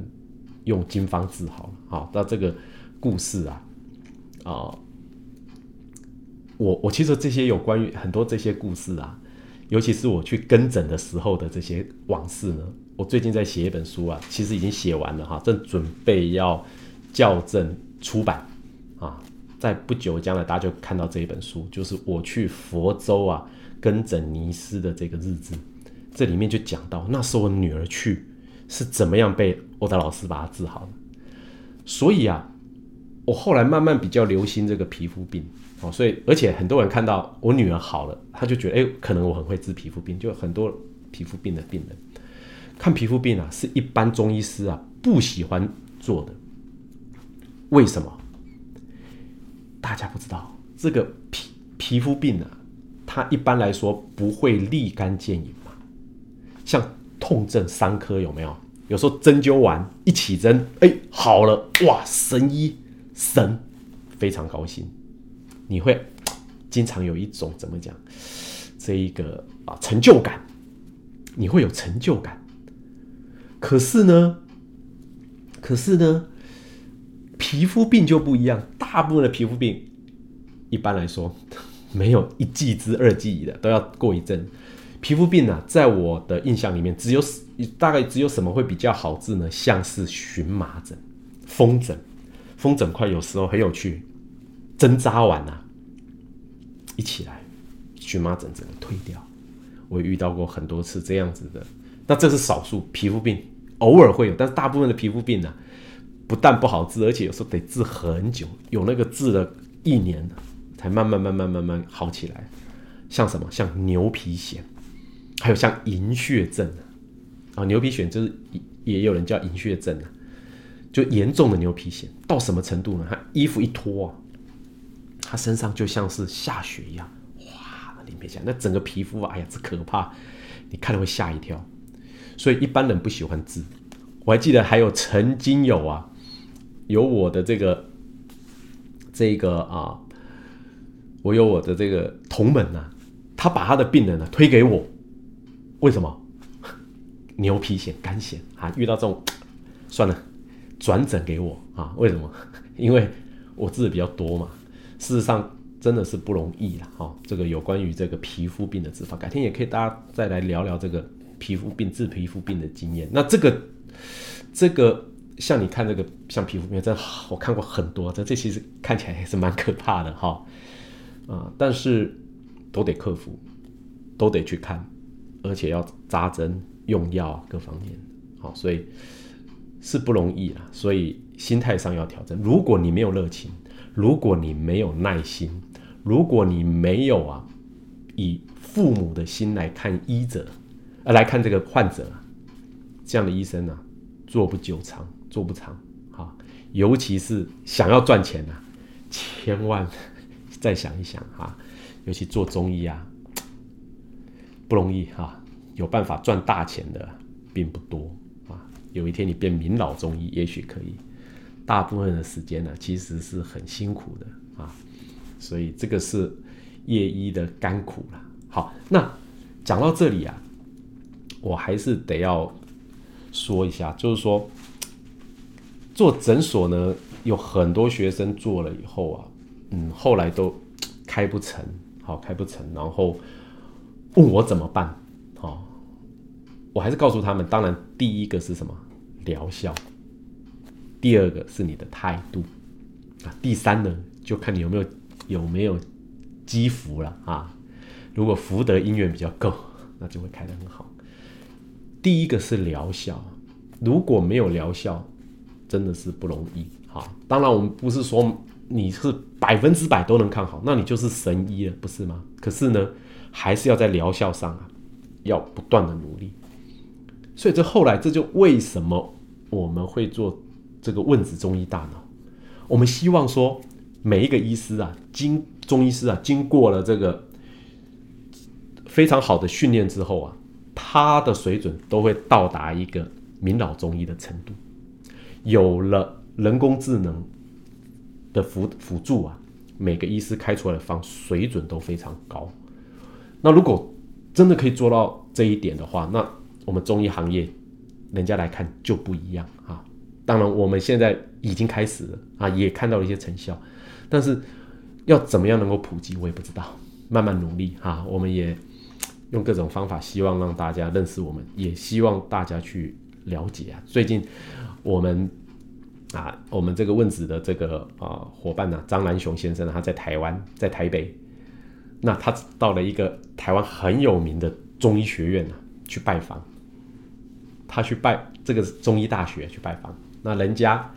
Speaker 1: 用经方治好了。好，那这个故事啊，啊，我我其实这些有关于很多这些故事啊，尤其是我去跟诊的时候的这些往事呢，我最近在写一本书啊，其实已经写完了哈，正准备要校正出版啊，在不久将来大家就看到这一本书，就是我去佛州啊。跟诊尼斯的这个日子，这里面就讲到，那时候我女儿去是怎么样被欧达老师把她治好的。所以啊，我后来慢慢比较留心这个皮肤病哦，所以而且很多人看到我女儿好了，他就觉得哎，可能我很会治皮肤病，就很多皮肤病的病人看皮肤病啊，是一般中医师啊不喜欢做的。为什么？大家不知道这个皮皮肤病啊。它一般来说不会立竿见影，像痛症伤科有没有？有时候针灸完一起针，哎，好了，哇，神医神，非常高兴。你会经常有一种怎么讲，这一个啊成就感，你会有成就感。可是呢，可是呢，皮肤病就不一样，大部分的皮肤病，一般来说。没有一剂之二剂的，都要过一阵。皮肤病啊，在我的印象里面，只有大概只有什么会比较好治呢？像是荨麻疹、风疹。风疹块有时候很有趣，针扎完啊，一起来，荨麻疹整个退掉。我遇到过很多次这样子的，那这是少数皮肤病，偶尔会有，但是大部分的皮肤病呢，不但不好治，而且有时候得治很久，有那个治了一年。才慢慢慢慢慢慢好起来，像什么像牛皮癣，还有像银屑症啊，啊牛皮癣就是也有人叫银屑症啊，就严重的牛皮癣到什么程度呢？他衣服一脱啊，他身上就像是下雪一样，哇，你别讲，那整个皮肤啊，哎呀，这可怕，你看了会吓一跳，所以一般人不喜欢治。我还记得还有曾经有啊，有我的这个这个啊。我有我的这个同门呐，他把他的病人呢推给我，为什么？牛皮癣、肝癣啊，遇到这种，算了，转诊给我啊？为什么？因为我治的比较多嘛。事实上真的是不容易啦。哈。这个有关于这个皮肤病的治法，改天也可以大家再来聊聊这个皮肤病治皮肤病的经验。那这个这个像你看这个像皮肤病，真 我看过很多，这这其实看起来还是蛮可怕的哈。啊，但是都得克服，都得去看，而且要扎针、用药各方面，好，所以是不容易啊。所以心态上要调整。如果你没有热情，如果你没有耐心，如果你没有啊，以父母的心来看医者，呃，来看这个患者啊，这样的医生呢，做不久长，做不长，好，尤其是想要赚钱呢，千万。再想一想哈，尤其做中医啊，不容易哈。有办法赚大钱的并不多啊。有一天你变名老中医，也许可以。大部分的时间呢，其实是很辛苦的啊。所以这个是夜医的甘苦了。好，那讲到这里啊，我还是得要说一下，就是说做诊所呢，有很多学生做了以后啊。嗯，后来都开不成，好开不成，然后问我怎么办，好，我还是告诉他们，当然第一个是什么疗效，第二个是你的态度，啊，第三呢就看你有没有有没有积福了啊，如果福德因缘比较够，那就会开得很好。第一个是疗效，如果没有疗效，真的是不容易，好，当然我们不是说。你是百分之百都能看好，那你就是神医了，不是吗？可是呢，还是要在疗效上啊，要不断的努力。所以这后来这就为什么我们会做这个问子中医大脑？我们希望说每一个医师啊，经中医师啊，经过了这个非常好的训练之后啊，他的水准都会到达一个名老中医的程度。有了人工智能的辅辅助啊，每个医师开出来的方水准都非常高。那如果真的可以做到这一点的话，那我们中医行业人家来看就不一样啊。当然，我们现在已经开始了啊，也看到了一些成效，但是要怎么样能够普及，我也不知道，慢慢努力哈。我们也用各种方法，希望让大家认识我们，也希望大家去了解啊。最近我们啊，我们这个问子的这个啊伙伴呢，张兰雄先生，他在台湾，在台北，那他到了一个台湾很有名的中医学院呢，去拜访，他去拜这个中医大学去拜访。那人家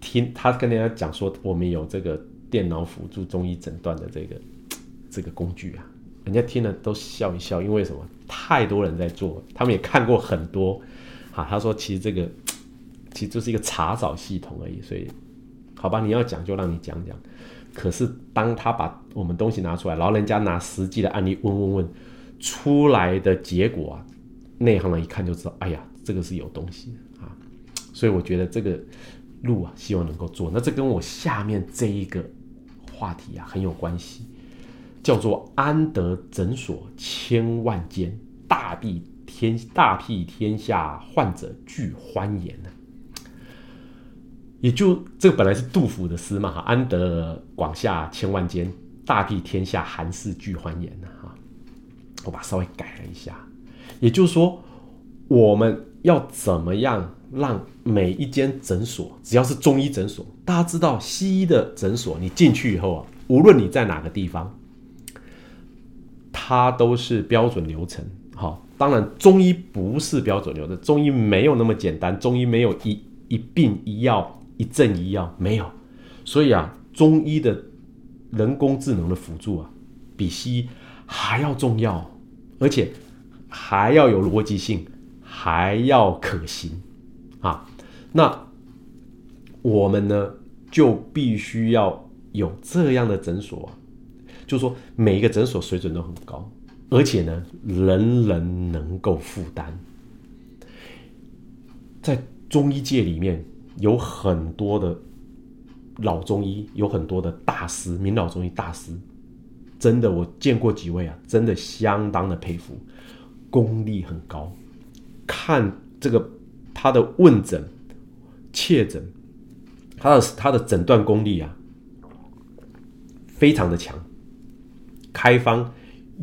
Speaker 1: 听他跟人家讲说，我们有这个电脑辅助中医诊断的这个这个工具啊，人家听了都笑一笑，因为什么？太多人在做，他们也看过很多。啊，他说其实这个其实就是一个查找系统而已，所以好吧，你要讲就让你讲讲。可是当他把我们东西拿出来，然后人家拿实际的案例问问问出来的结果啊，内行人一看就知道，哎呀，这个是有东西啊。所以我觉得这个路啊，希望能够做。那这跟我下面这一个话题啊很有关系，叫做安德诊所千万间，大庇天大庇天下患者俱欢颜呢。也就这个本来是杜甫的诗嘛，哈，安得广厦千万间，大庇天下寒士俱欢颜呢，哈。我把稍微改了一下，也就是说，我们要怎么样？让每一间诊所，只要是中医诊所，大家知道西医的诊所，你进去以后啊，无论你在哪个地方，它都是标准流程。好，当然中医不是标准流程，中医没有那么简单，中医没有一一病一药一症一药没有，所以啊，中医的人工智能的辅助啊，比西医还要重要，而且还要有逻辑性，还要可行。啊，那我们呢就必须要有这样的诊所，就说每一个诊所水准都很高，而且呢人人能够负担。在中医界里面有很多的老中医，有很多的大师，名老中医大师，真的我见过几位啊，真的相当的佩服，功力很高，看这个。他的问诊、切诊，他的他的诊断功力啊，非常的强。开方、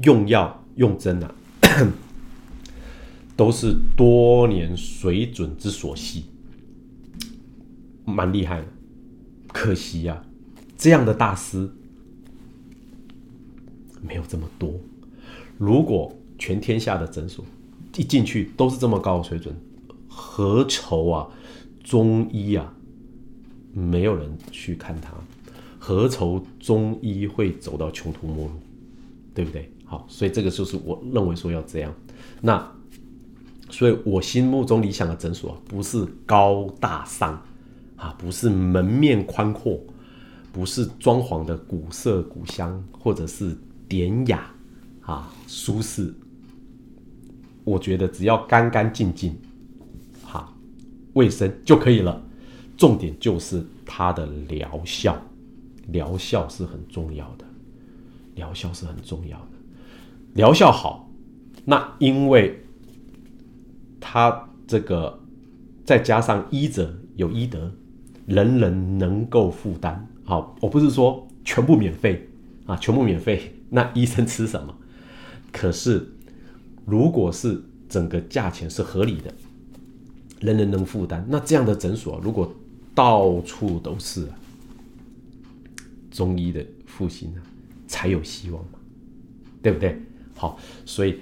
Speaker 1: 用药、用针啊，都是多年水准之所系，蛮厉害的。可惜呀，这样的大师没有这么多。如果全天下的诊所一进去都是这么高的水准，何愁啊，中医啊，没有人去看他，何愁中医会走到穷途末路，对不对？好，所以这个就是我认为说要这样。那，所以我心目中理想的诊所不是高大上啊，不是门面宽阔，不是装潢的古色古香，或者是典雅啊舒适。我觉得只要干干净净。哈卫生就可以了，重点就是它的疗效，疗效是很重要的，疗效是很重要的，疗效好，那因为它这个再加上医者有医德，人人能够负担。好，我不是说全部免费啊，全部免费，那医生吃什么？可是如果是整个价钱是合理的。人人能负担，那这样的诊所如果到处都是中医的复兴呢，才有希望嘛，对不对？好，所以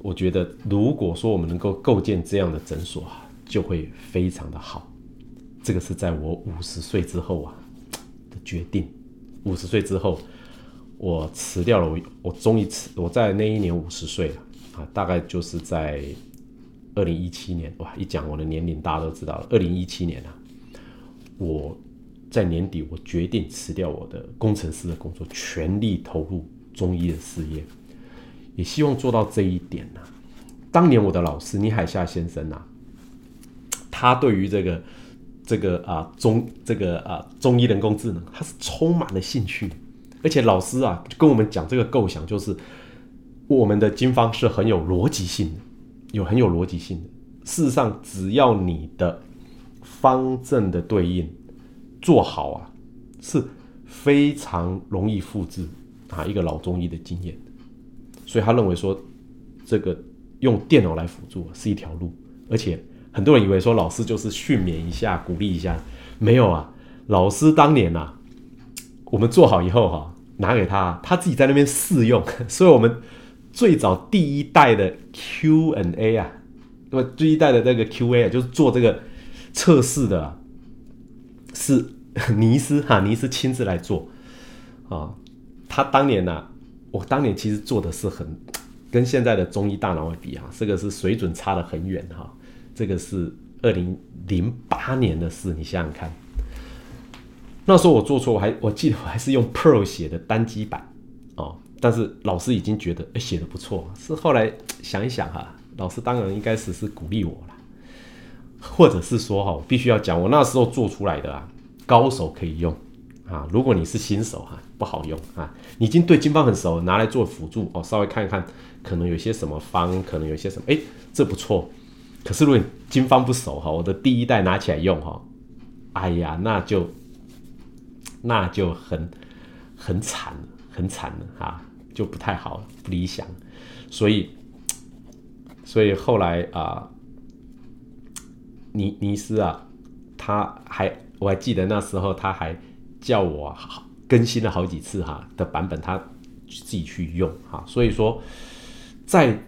Speaker 1: 我觉得，如果说我们能够构建这样的诊所啊，就会非常的好。这个是在我五十岁之后啊的决定。五十岁之后，我辞掉了我，我终于辞，我在那一年五十岁了啊，大概就是在。二零一七年，哇！一讲我的年龄，大家都知道了。二零一七年啊，我在年底，我决定辞掉我的工程师的工作，全力投入中医的事业，也希望做到这一点呢。当年我的老师倪海厦先生啊，他对于这个这个啊中这个啊中医人工智能，他是充满了兴趣，而且老师啊跟我们讲这个构想，就是我们的经方是很有逻辑性的，有很有逻辑性的。事实上，只要你的方正的对应做好啊，是非常容易复制啊一个老中医的经验。所以他认为说，这个用电脑来辅助是一条路，而且。很多人以为说老师就是训勉一下、鼓励一下，没有啊。老师当年呐，我们做好以后哈，拿给他，他自己在那边试用。所以，我们最早第一代的 Q&A 啊，那么第一代的那个 Q&A 啊，就是做这个测试的，是尼斯哈尼斯亲自来做啊。他当年呢，我当年其实做的是很跟现在的中医大脑比啊，这个是水准差的很远哈。这个是二零零八年的事，你想想看，那时候我做错，我还我记得我还是用 Pro 写的单机版哦，但是老师已经觉得哎写的不错，是后来想一想哈，老师当然应该是是鼓励我了，或者是说哈，必须要讲我那时候做出来的啊，高手可以用啊，如果你是新手哈，不好用啊，你已经对经方很熟，拿来做辅助哦，稍微看一看，可能有些什么方，可能有些什么，哎，这不错。可是如果你经方不熟哈，我的第一代拿起来用哈，哎呀，那就那就很很惨很惨了哈，就不太好，不理想。所以所以后来啊，尼尼斯啊，他还我还记得那时候他还叫我更新了好几次哈的版本，他自己去用哈。所以说，在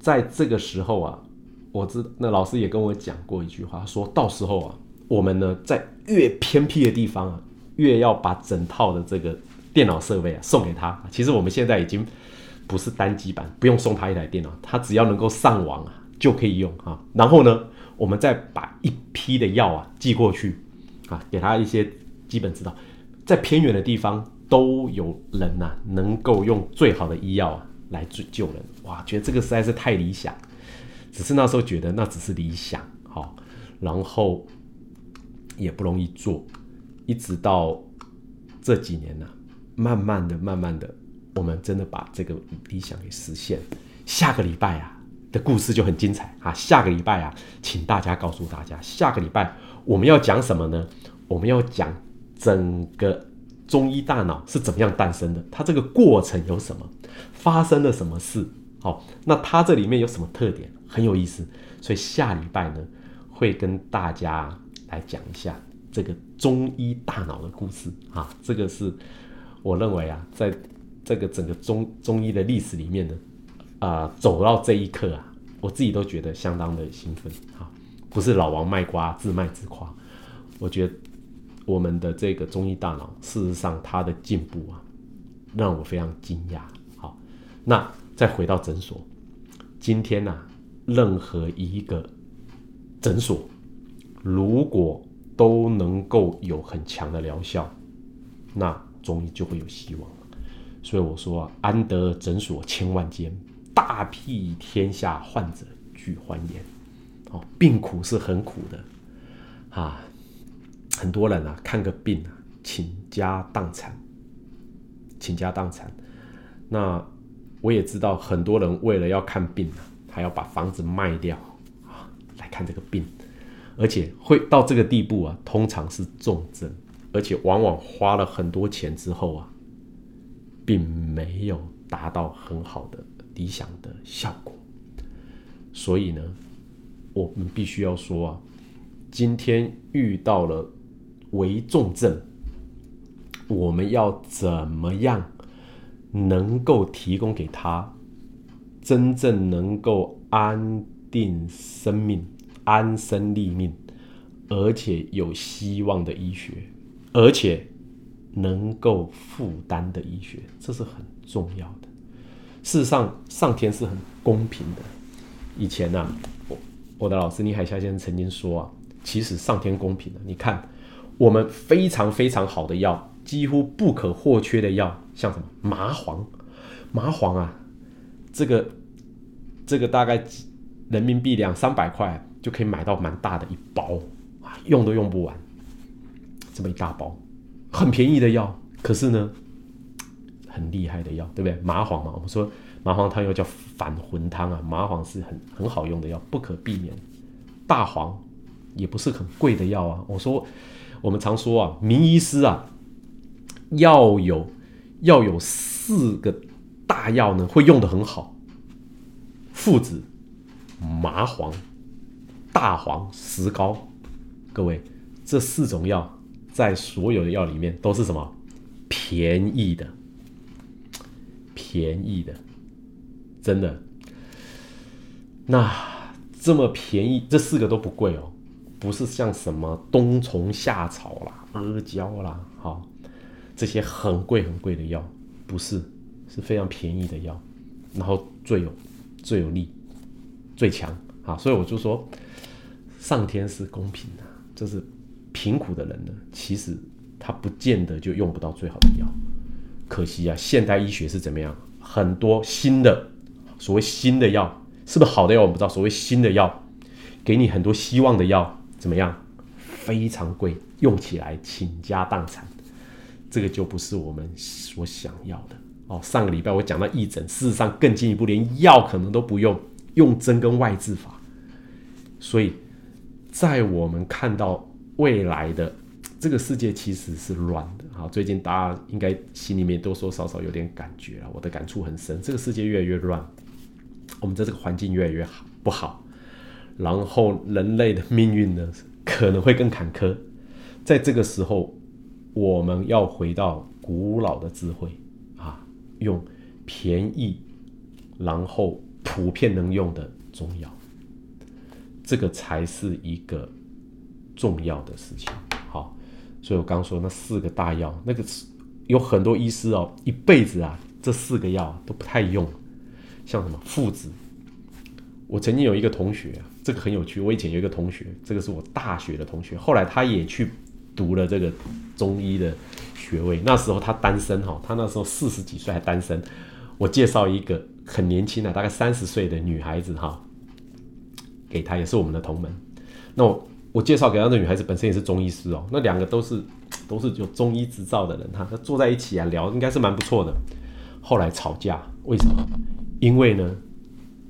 Speaker 1: 在这个时候啊。我知那老师也跟我讲过一句话，说到时候啊，我们呢在越偏僻的地方啊，越要把整套的这个电脑设备啊送给他。其实我们现在已经不是单机版，不用送他一台电脑，他只要能够上网啊就可以用啊。然后呢，我们再把一批的药啊寄过去啊，给他一些基本指导，在偏远的地方都有人呐，能够用最好的医药啊来救救人。哇，觉得这个实在是太理想。只是那时候觉得那只是理想，好，然后也不容易做，一直到这几年呢，慢慢的、慢慢的，我们真的把这个理想给实现。下个礼拜啊的故事就很精彩啊！下个礼拜啊，请大家告诉大家，下个礼拜我们要讲什么呢？我们要讲整个中医大脑是怎么样诞生的，它这个过程有什么，发生了什么事？好，那它这里面有什么特点？很有意思，所以下礼拜呢，会跟大家来讲一下这个中医大脑的故事啊。这个是我认为啊，在这个整个中中医的历史里面呢，啊，走到这一刻啊，我自己都觉得相当的兴奋啊。不是老王卖瓜自卖自夸，我觉得我们的这个中医大脑，事实上它的进步啊，让我非常惊讶。好，那。再回到诊所，今天呢，任何一个诊所，如果都能够有很强的疗效，那中医就会有希望所以我说，安得诊所千万间，大庇天下患者俱欢颜。哦，病苦是很苦的啊，很多人啊，看个病啊，倾家荡产，倾家荡产，那。我也知道很多人为了要看病啊，还要把房子卖掉啊来看这个病，而且会到这个地步啊，通常是重症，而且往往花了很多钱之后啊，并没有达到很好的理想的效果。所以呢，我们必须要说啊，今天遇到了危重症，我们要怎么样？能够提供给他真正能够安定生命、安身立命，而且有希望的医学，而且能够负担的医学，这是很重要的。事实上，上天是很公平的。以前呢，我我的老师倪海霞先生曾经说啊，其实上天公平的。你看，我们非常非常好的药。几乎不可或缺的药，像什么麻黄，麻黄啊，这个这个大概人民币两三百块就可以买到蛮大的一包啊，用都用不完，这么一大包，很便宜的药，可是呢，很厉害的药，对不对？麻黄嘛，我们说麻黄汤又叫反魂汤啊，麻黄是很很好用的药，不可避免。大黄也不是很贵的药啊，我说我们常说啊，名医师啊，要有要有四个大药呢，会用的很好，附子、麻黄、大黄、石膏。各位，这四种药在所有的药里面都是什么？便宜的，便宜的，真的。那这么便宜，这四个都不贵哦，不是像什么冬虫夏草啦、阿胶啦，好，这些很贵很贵的药，不是，是非常便宜的药，然后最有最有力、最强啊！所以我就说，上天是公平的。就是贫苦的人呢，其实他不见得就用不到最好的药。可惜啊，现代医学是怎么样？很多新的所谓新的药，是不是好的药？我们不知道。所谓新的药，给你很多希望的药，怎么样？非常贵，用起来倾家荡产。这个就不是我们所想要的哦。上个礼拜我讲到义诊，事实上更进一步，连药可能都不用，用针跟外治法。所以。在我们看到未来的这个世界其实是乱的，好，最近大家应该心里面多多少少有点感觉了，我的感触很深，这个世界越来越乱，我们在这个环境越来越好不好，然后人类的命运呢可能会更坎坷，在这个时候，我们要回到古老的智慧，用便宜然后普遍能用的中药。这个才是一个重要的事情，好，所以我刚说那四个大药，那个有很多医师哦，一辈子啊，这四个药都不太用，像什么附子。我曾经有一个同学，这个很有趣，我以前有一个同学，这个是我大学的同学，后来他也去读了这个中医的学位，那时候他单身哈，他那时候四十几岁还单身，我介绍一个很年轻的，大概三十岁的女孩子哈。给他也是我们的同门，那我我介绍给他的女孩子本身也是中医师哦，那两个都是都是有中医执照的人哈，他坐在一起啊聊应该是蛮不错的。后来吵架，为什么？因为呢，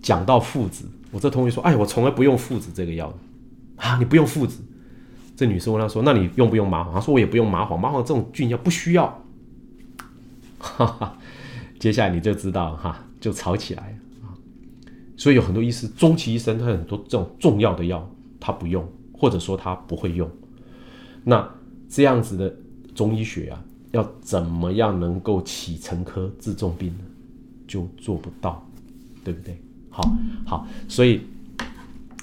Speaker 1: 讲到附子，我这同学说，哎，我从来不用附子这个药啊，你不用附子。这女生问他说，那你用不用麻黄？他说我也不用麻黄，麻黄这种菌药不需要。哈哈，接下来你就知道哈，就吵起来。所以有很多医师，终其一生，他很多这种重要的药他不用，或者说他不会用。那这样子的中医学啊，要怎么样能够起成科治重病呢？就做不到，对不对？好，好，所以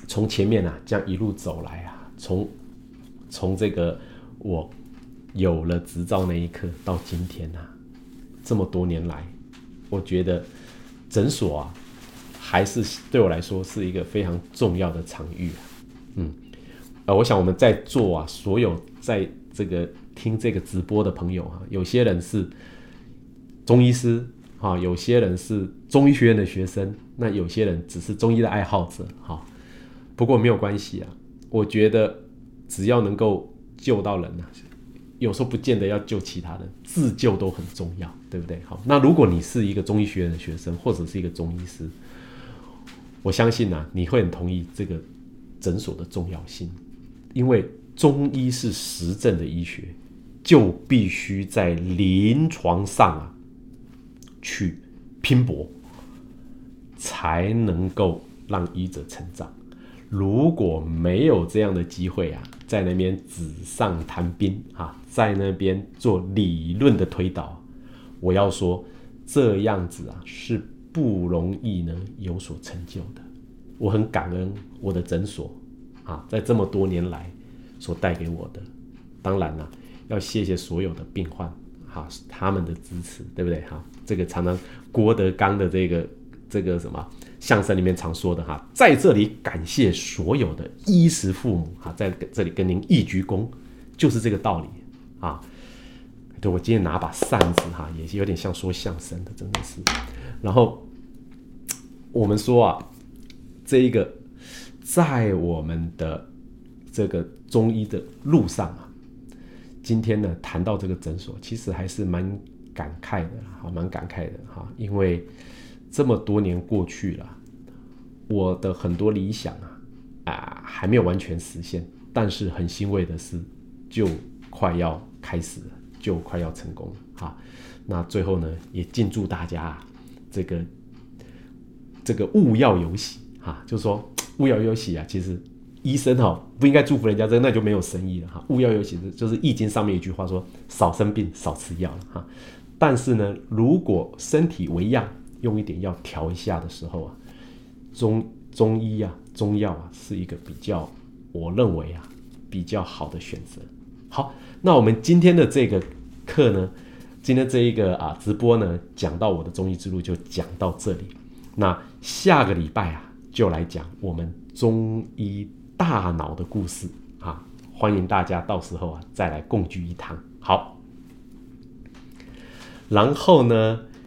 Speaker 1: 从前面啊，这样一路走来啊，从从这个我有了执照那一刻到今天啊，这么多年来，我觉得诊所啊。还是对我来说是一个非常重要的场域啊，嗯，呃，我想我们在座啊，所有在这个听这个直播的朋友啊，有些人是中医师啊，有些人是中医学院的学生，那有些人只是中医的爱好者，哈。不过没有关系啊，我觉得只要能够救到人啊，有时候不见得要救其他人，自救都很重要，对不对？好，那如果你是一个中医学院的学生，或者是一个中医师。我相信呢，你会很同意这个诊所的重要性，因为中医是实证的医学，就必须在临床上啊去拼搏，才能够让医者成长。如果没有这样的机会啊，在那边纸上谈兵啊，在那边做理论的推导，我要说这样子啊是。不容易呢，有所成就的。我很感恩我的诊所啊，在这么多年来所带给我的。当然了，要谢谢所有的病患哈，他们的支持，对不对哈？这个常常郭德纲的这个这个什么相声里面常说的哈，在这里感谢所有的衣食父母哈，在这里跟您一鞠躬，就是这个道理啊。对我今天拿把扇子哈，也是有点像说相声的，真的是。然后。我们说啊，这一个在我们的这个中医的路上啊，今天呢谈到这个诊所，其实还是蛮感慨的，哈，蛮感慨的哈，因为这么多年过去了，我的很多理想啊啊还没有完全实现，但是很欣慰的是，就快要开始了，就快要成功了哈。那最后呢，也敬祝大家，这个这个勿要有喜哈，就说勿要有喜啊。其实医生哈不应该祝福人家，这那就没有生意了哈。勿要有喜，就是《易经》上面一句话说：少生病，少吃药了哈。但是呢，如果身体为恙，用一点药调一下的时候啊，中中医啊，中药啊，是一个比较，我认为啊，比较好的选择。好，那我们今天的这个课呢？今天这一个啊直播呢，讲到我的中医之路就讲到这里。那下个礼拜啊，就来讲我们中医大脑的故事啊，欢迎大家到时候啊再来共聚一堂。好，然后呢，